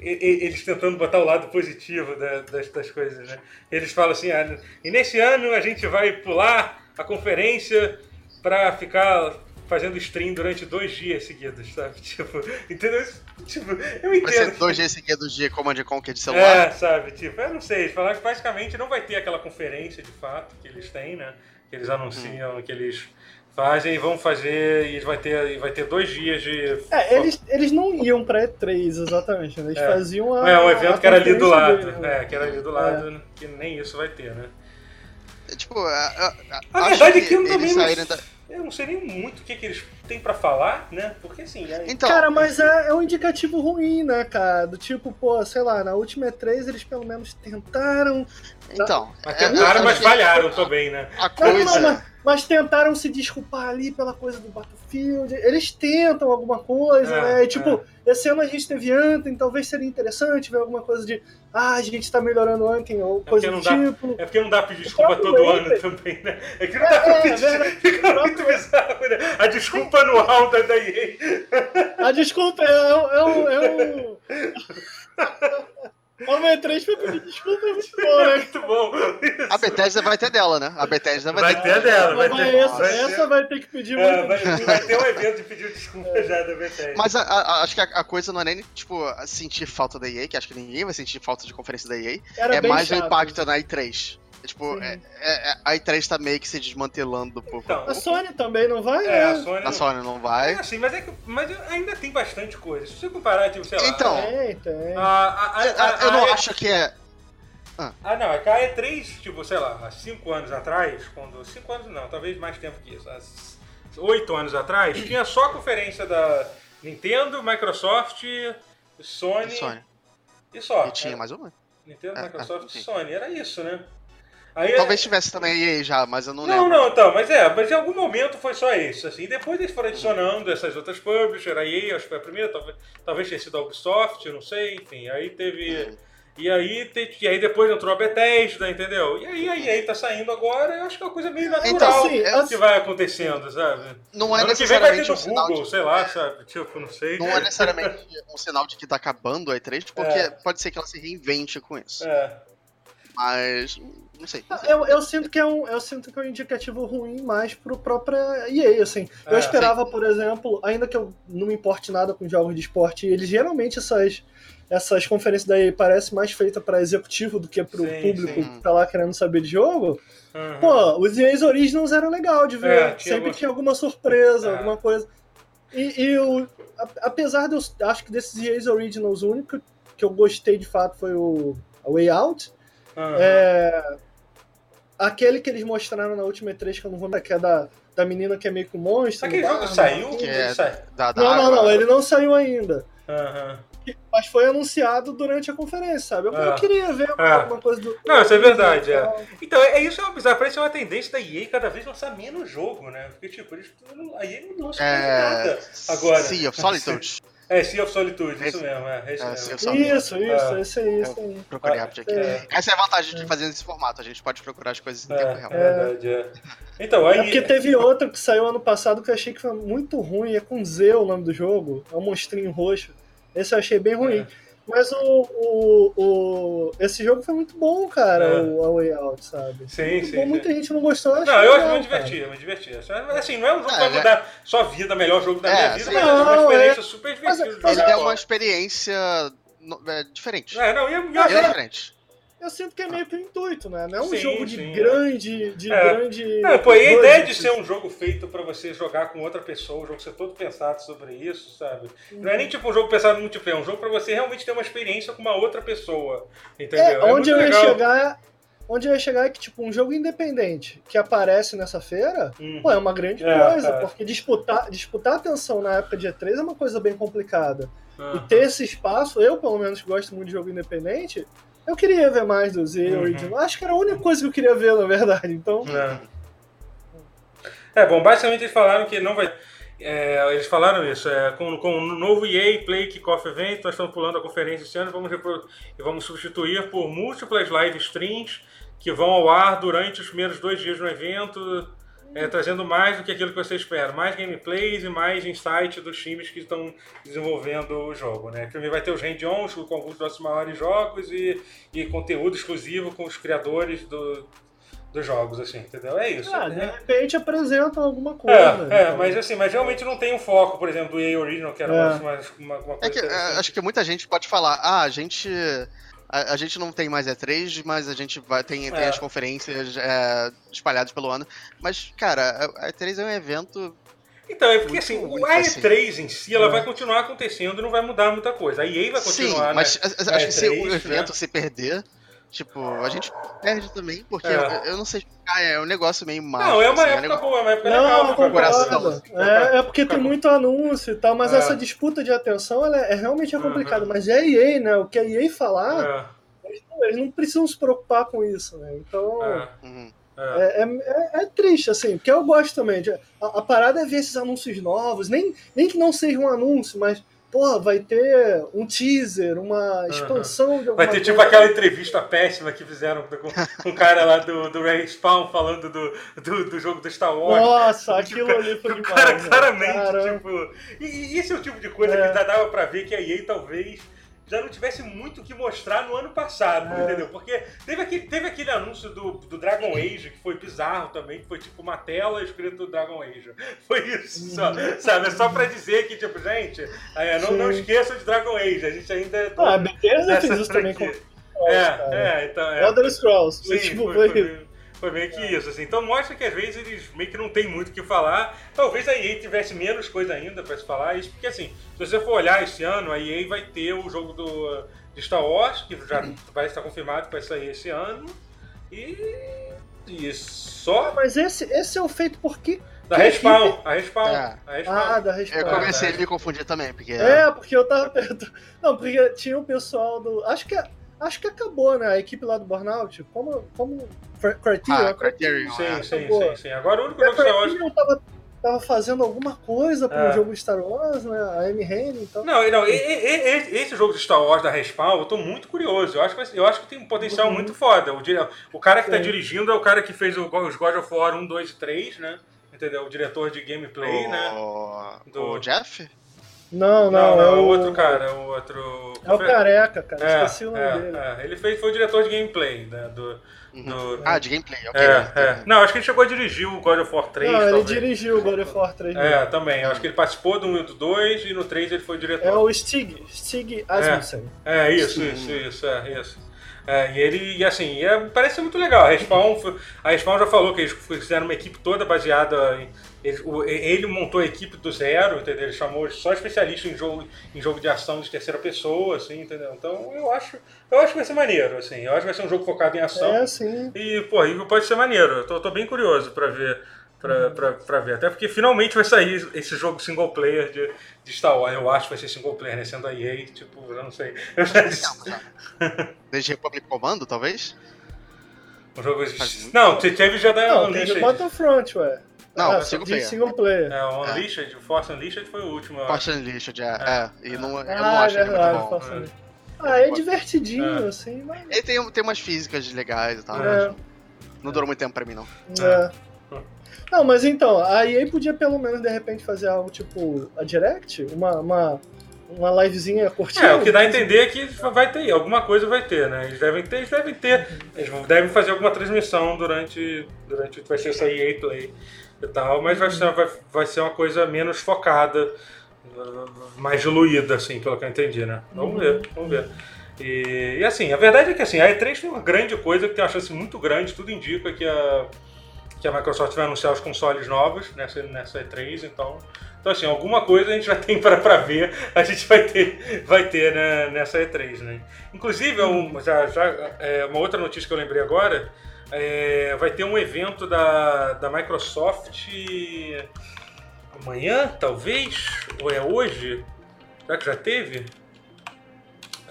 Eles tentando botar o lado positivo da- das, das coisas, né? Eles falam assim: ah, e nesse ano a gente vai pular a conferência pra ficar fazendo stream durante dois dias seguidos, sabe? Tipo, entendeu? Tipo, eu entendo. Vai ser dois dias seguidos de Command Conquer de celular. é, sabe? Tipo, eu não sei. Eles falaram que basicamente não vai ter aquela conferência de fato que eles têm, né? Que eles anunciam, que eles fazem e vão fazer e vai ter, e vai ter dois dias de. É, eles, eles não iam pra E3 exatamente, né? Eles É. faziam a. É, um evento a que era ali do lado. né? É, que era ali do lado, que nem isso vai ter, né? Tipo, a, a, A acho verdade é que eu eles também saírem da... eu não sei nem muito o que, que eles têm pra falar, né? Porque assim. aí- Então, Cara, mas é, é um indicativo ruim, né, cara? Do tipo, pô, sei lá, na última E3 eles pelo menos tentaram. então Mas é, tentaram, eu mas falharam também, né? A Não, não, coisa... não, mas, mas tentaram se desculpar ali pela coisa do Battlefield. Eles tentam alguma coisa, É, né? E, tipo, esse ano a gente teve Anthem, talvez seria interessante ver alguma coisa de. Ah, a gente tá melhorando Anthem ou coisa do tipo. É porque não dá pra pedir desculpa todo ano também, né? É que não dá pra É, é, pedir. verdade. Fica muito bizarro, né? A desculpa anual da, da EA. Ah, desculpa, é um. É um, é O E3 pra pedir desculpa é muito bom, É né? muito bom. A Bethesda vai ter dela, né? A Bethesda vai, Vai ter. ter dela, vai ter. essa, vai ter- essa vai ter que pedir é, muito vai, desculpa. vai ter um evento de pedir desculpa já da Bethesda. Mas a- a- acho que a, a coisa não é nem, tipo, sentir falta da EA, que acho que ninguém vai sentir falta de conferência da EA. Era é mais o chato. impacto na E3. É, tipo, é, é- é- a E3 tá meio que se desmantelando por Então, pouco. A Sony também não vai, É, a né? Sony. A não- Sony não É vai. assim, mas, é que, mas ainda tem bastante coisa. Se você comparar, tipo, sei lá. Então, a, a, a, a, Eu não a- acho que é. Ah, não, é que a E3, tipo, sei lá, há 5 anos atrás, quando. 5 anos não, talvez mais tempo que isso. Há 8 anos atrás, tinha só a conferência da Nintendo, Microsoft, Sony. Sony. E só. E tinha Era mais uma? Nintendo, É, Microsoft é, e sim. Sony. Era isso, né? Aí, Talvez tivesse também a EA já, mas eu não, Não, lembro. não, então, mas é, mas em algum momento foi só isso, assim. Depois eles foram adicionando essas outras publishers, a EA, acho que foi a primeira, talvez, talvez tenha sido a Ubisoft, não sei, enfim. Aí teve. Hum. E aí, e aí depois entrou a Bethesda, entendeu? E aí a EA tá saindo agora, eu acho que é uma coisa meio natural Então, assim, é- assim, que vai acontecendo, sabe? Não é ano que vem vai ter necessariamente no um sinal Google, de... sei lá, sabe? Tipo, não sei. Não é necessariamente um sinal de que tá acabando a E3, porque É. pode ser que ela se reinvente com isso. É. Mas. Não sei. não sei. Eu, eu sinto que é um, eu sinto que é um indicativo ruim mais pro própria EA, assim. Eu É, esperava, por exemplo, ainda que eu não me importe nada com jogos de esporte, eles geralmente essas essas conferências da EA parecem mais feitas para executivo do que pro Sim, público sim. que tá lá querendo saber de jogo. Uhum. Pô, os EA's Originals eram legal de ver. É, tinha Sempre alguma- tinha alguma surpresa, É. alguma coisa. E, e o, a- apesar de eu acho que desses EA's Originals, o único que eu gostei de fato foi o a Way Out. Uhum. É, aquele que eles mostraram na última E3, que eu não vou lembrar, que é da, da menina que é meio que um monstro. Aquele jogo saiu? Que Ele é sai- da, da Não, não, água. não, ele não saiu ainda. Aham. Mas foi anunciado durante a conferência, sabe? Eu, eu É. queria ver É. alguma coisa do. Não, isso é verdade, é. Então, Então, é, isso é uma bizarra. Parece uma tendência da EA cada vez lançar menos jogo, né? Porque, tipo, eles, não- a EA não lança É. nada agora. Sea of Solitude. É, Sea of Solitude, isso Esse- mesmo, é, é isso é, mesmo. Isso, isso, É. esse aí. Procurei rápido aqui. é. Essa é a vantagem de fazer nesse formato. A gente pode procurar as coisas em É, tempo é real. verdade, é. Então, É aí. porque teve outro que saiu ano passado que eu achei que foi muito ruim, é com Z o nome do jogo, é um monstrinho roxo. Esse eu achei bem ruim. É. Mas o, o, o, esse jogo foi muito bom, cara, É. o A Way Out, sabe? Sim, Muito sim, bom, sim. Muita gente não gostou. eu Não, eu acho legal, muito cara. divertido, muito divertido. Mas, Assim, não é um jogo que É, vai ele é- mudar sua vida, melhor jogo da É, minha vida, sim. mas é uma Não, experiência é- super mas- divertida. de mas jogar Ele é uma experiência no- é, diferente. É, não, e eu, eu Mas É é- diferente. Eu sinto que é meio que o intuito, né? Não é um Sim, jogo de sim, é. grande. De É. grande Não, pô, e a ideia de ser um jogo feito pra você jogar com outra pessoa, um jogo ser todo pensado sobre isso, sabe? Não é nem tipo um jogo pensado no multiplayer, é um jogo pra você realmente ter uma experiência com uma outra pessoa, entendeu? É, onde muito eu ia legal. chegar. Onde eu ia chegar é que, tipo, um jogo independente que aparece nessa feira, Hum. pô, é uma grande É, coisa, é. porque disputar, disputar atenção na época de E3 é uma coisa bem complicada. Ah. E ter esse espaço, eu pelo menos que gosto muito de jogo independente, eu queria ver mais do Z Uhum. Original. Acho que era a única coisa que eu queria ver, na verdade. Então, É. É, bom, basicamente eles falaram que não vai. é, eles falaram isso, é, com, com o novo EA Play Kickoff Event, nós estamos pulando a conferência esse ano vamos e vamos substituir por múltiplas live streams que vão ao ar durante os primeiros dois dias do evento, é, trazendo mais do que aquilo que você espera, mais gameplays e mais insight dos times que estão desenvolvendo o jogo. Né? Primeiro vai ter os hand-ons com alguns dos nossos maiores jogos e, e conteúdo exclusivo com os criadores do, dos jogos, assim, entendeu? É isso. ah, de É- repente apresentam alguma coisa. é, é, então. mas assim, mas realmente não tem um foco, por exemplo, do EA Original, que era É. uma, uma, uma É coisa que, é, acho que muita gente pode falar, ah, a gente. A, a gente não tem mais E3, mas a gente vai, tem, tem É. as conferências é, espalhadas pelo ano. Mas, cara, a, a E3 é um evento. Então, é porque muito assim, único, a assim. E3 em si, ela É. vai continuar acontecendo e não vai mudar muita coisa. A EA vai Sim, continuar, mas né? acho que se E3, o evento né? se perder, tipo, a gente perde também, porque É. eu, eu não sei explicar, é um negócio meio mágico. Não, é uma assim, época negócio- boa, é uma época Não, legal. pra- coração, É, é porque tem muito anúncio e tal, mas É. essa disputa de atenção ela é, é realmente é Uhum. complicada. Mas é a EA, né? O que a EA falar, É, eles não precisam se preocupar com isso, né? Então. é, Uhum. é. É, é- é triste, assim, porque eu gosto também. de- a, a parada é ver esses anúncios novos, nem, nem que não seja um anúncio, mas, porra, vai ter um teaser, uma expansão de alguma Vai ter tipo coisa. aquela entrevista péssima que fizeram com, o cara lá do, do Respawn falando do, do, do jogo do Star Wars. Nossa, aquilo ali foi O demais. cara né? claramente, Caramba. tipo. E, e esse é o tipo de coisa É. que já dava pra ver que a EA talvez já não tivesse muito o que mostrar no ano passado, É. entendeu? Porque teve aquele, teve aquele anúncio do, do Dragon Age que foi bizarro também, que foi tipo uma tela escrito Dragon Age. Foi isso, só, sabe? É só pra dizer que, tipo, gente, é, não, não Sim. esqueçam de Dragon Age, a gente ainda. Ah, a Bethesda fez isso também com É, é, então. É, Elder Scrolls. Sim, tipo, foi, foi- foi, foi meio que isso, assim. Então mostra que às vezes eles meio que não tem muito o que falar. Talvez a EA tivesse menos coisa ainda pra se falar. Isso porque, assim, se você for olhar esse ano, a EA vai ter o jogo do, de Star Wars, que já vai estar confirmado que vai sair esse ano. E. E só Mas esse, esse é o feito por quê? da Respawn. A Respawn. É. A Respawn. Ah, da Eu resposta. comecei é. a me confundir também, porque. É, porque eu tava perto. Não, porque tinha o pessoal do. Acho que, acho que acabou, né? A equipe lá do Burnout. Como. como Cri- Criterion. Ah, Criterion, Sim, é. sim, sim, sim. Agora o único A jogo de Star Wars Criterion tava, tava fazendo alguma coisa pro É. jogo Star Wars, né? A Amy Hennig, então. Não, não, e- e- e- esse jogo de Star Wars da Respawn, eu tô muito curioso. Eu acho que, eu acho que tem um potencial Uhum. muito foda. O, dire- o cara que tá Sim. dirigindo é o cara que fez o, os God of War 1, 2 e 3, né? Entendeu? O diretor de gameplay, né? o... Do- o Jeff? Não, Não, não, não, é é o. outro cara, é o outro. É o careca, cara. É, Esqueci o nome é, dele. é. Ele fez, foi o diretor de gameplay, né? Do, Uhum. do- Ah, de gameplay, ok. é, é. Não, acho que ele chegou a dirigir o God of War 3. não, ele talvez. dirigiu o God of War 3. É, também. Eu acho que ele participou do 1 e do 2 e no 3 ele foi o diretor. É o Stig, Stig Asmussen. É, isso, isso, isso, é, isso. É, e ele, e assim, é, parece ser muito legal. A Respawn, foi- a Respawn já falou que eles fizeram uma equipe toda baseada em. Ele, o- ele montou a equipe do zero, entendeu? Ele chamou só especialista em jogo, em jogo de ação de terceira pessoa, assim, entendeu? Então eu acho, eu acho que vai ser maneiro, assim. Eu acho que vai ser um jogo focado em ação. É, sim. E, pô, pode ser maneiro. Eu tô, tô bem curioso pra ver. Pra, pra, pra ver. Até porque finalmente vai sair esse jogo single player de, de Star Wars. Eu acho que vai ser single player, né? Sendo a EA, tipo, eu não sei. Desde Republic Commando, talvez? Um jogo. Não, te- teve já da Não, teve. Battlefront, ué. Não, ah, single de player. single player. É, o Unleashed, o Force Unleashed foi o último. Fortune Unleashed, é. é. E não, eu não ah, acho é ele muito verdade. bom. Ah, é divertidinho, É. assim, mas. Ele tem, tem umas físicas legais e tal. É. mas Não durou muito tempo pra mim, não. É. Não, mas então, a EA podia pelo menos de repente fazer algo tipo a Direct, uma, uma, uma livezinha curtinha. É, o que dá a entender é que vai ter, alguma coisa vai ter, né? Eles devem ter, eles devem ter, eles devem fazer alguma transmissão durante, durante vai ser essa EA Play e tal, mas vai ser, vai, vai ser uma coisa menos focada, mais diluída, assim, pelo que eu entendi, né? Vamos uhum. ver, vamos ver. E, e, assim, a verdade é que assim, a E3 tem uma grande coisa que tem uma chance muito grande, tudo indica que a, que a Microsoft vai anunciar os consoles novos nessa, nessa E3, então então, assim, alguma coisa a gente já tem para ver, a gente vai ter, vai ter né, nessa E3, né? Inclusive, um, já, já, é, uma outra notícia que eu lembrei agora, é, vai ter um evento da, da Microsoft amanhã, talvez, ou é hoje? Será que já teve?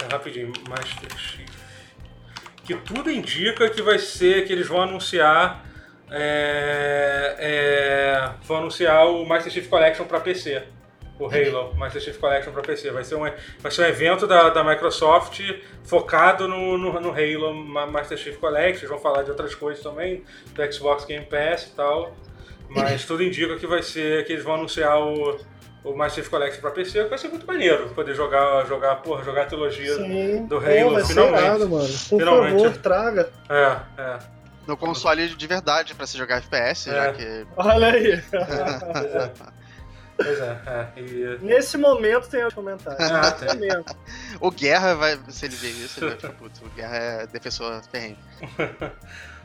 É, rapidinho, Master Chief. Que tudo indica que vai ser, que eles vão anunciar é, é, vão anunciar o Master Chief Collection para PC. O Halo Master Chief Collection para PC. Vai ser um, vai ser um evento da, da Microsoft focado no, no, no Halo Master Chief Collection. Eles vão falar de outras coisas também, do Xbox Game Pass e tal. Mas tudo indica que vai ser que eles vão anunciar o, o Master Chief Collection para PC, que vai ser muito maneiro poder jogar, jogar, porra, jogar a trilogia Sim. do Halo Pô, vai finalmente. Ser irado, mano. Por finalmente. favor, traga. É, é no console de verdade pra se jogar FPS, é. já que. Olha aí! Pois é, é. E... Nesse momento tem os comentários. Ah, tem. o Guerra vai. Se ele ver isso, ele vai ficar puto. O Guerra é defensor ferrenho.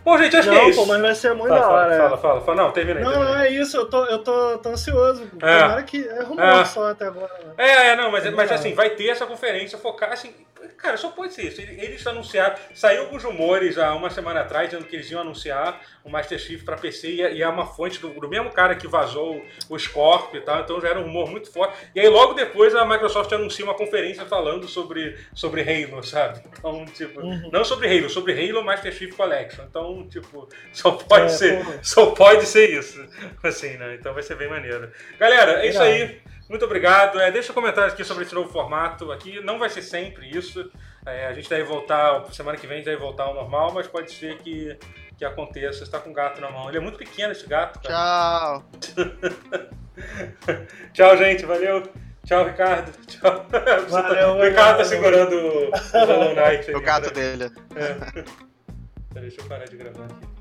Bom, gente, acho não, que é isso. Pô, mas vai ser muito fala, da hora. Fala, é. fala, fala, Não, termina aí. Não, termina não é isso. Eu tô, eu tô, tô ansioso. É. Tomara que é rumor é. só até agora. Né? É, é, não, mas, mas assim, vai ter essa conferência focar, assim, Cara, só pode ser isso. Eles anunciaram. Saiu alguns rumores há uma semana atrás dizendo que eles iam anunciar o Master Chief para PC e é uma fonte do, do, mesmo cara que vazou o Scorpio e tal. Então já era um rumor muito forte. E aí logo depois a Microsoft anuncia uma conferência falando sobre, sobre Halo, sabe? Então, tipo, uhum. não sobre Halo, sobre Halo Master Chief Collection. Então, tipo, só pode é, ser. Porra. Só pode ser isso. Assim, né? Então vai ser bem maneiro. Galera, é isso aí. Muito obrigado. É, deixa comentários aqui sobre esse novo formato aqui. Não vai ser sempre isso. É, a gente deve voltar, semana que vem a gente deve voltar ao normal, mas pode ser que, que aconteça. Você está com o gato na mão. Ele é muito pequeno esse gato. Cara. Tchau. Tchau, gente. Valeu. Tchau, Ricardo. Tchau. Valeu, o Ricardo tá segurando o Hollow Knight. o gato dele. É. Deixa eu parar de gravar aqui.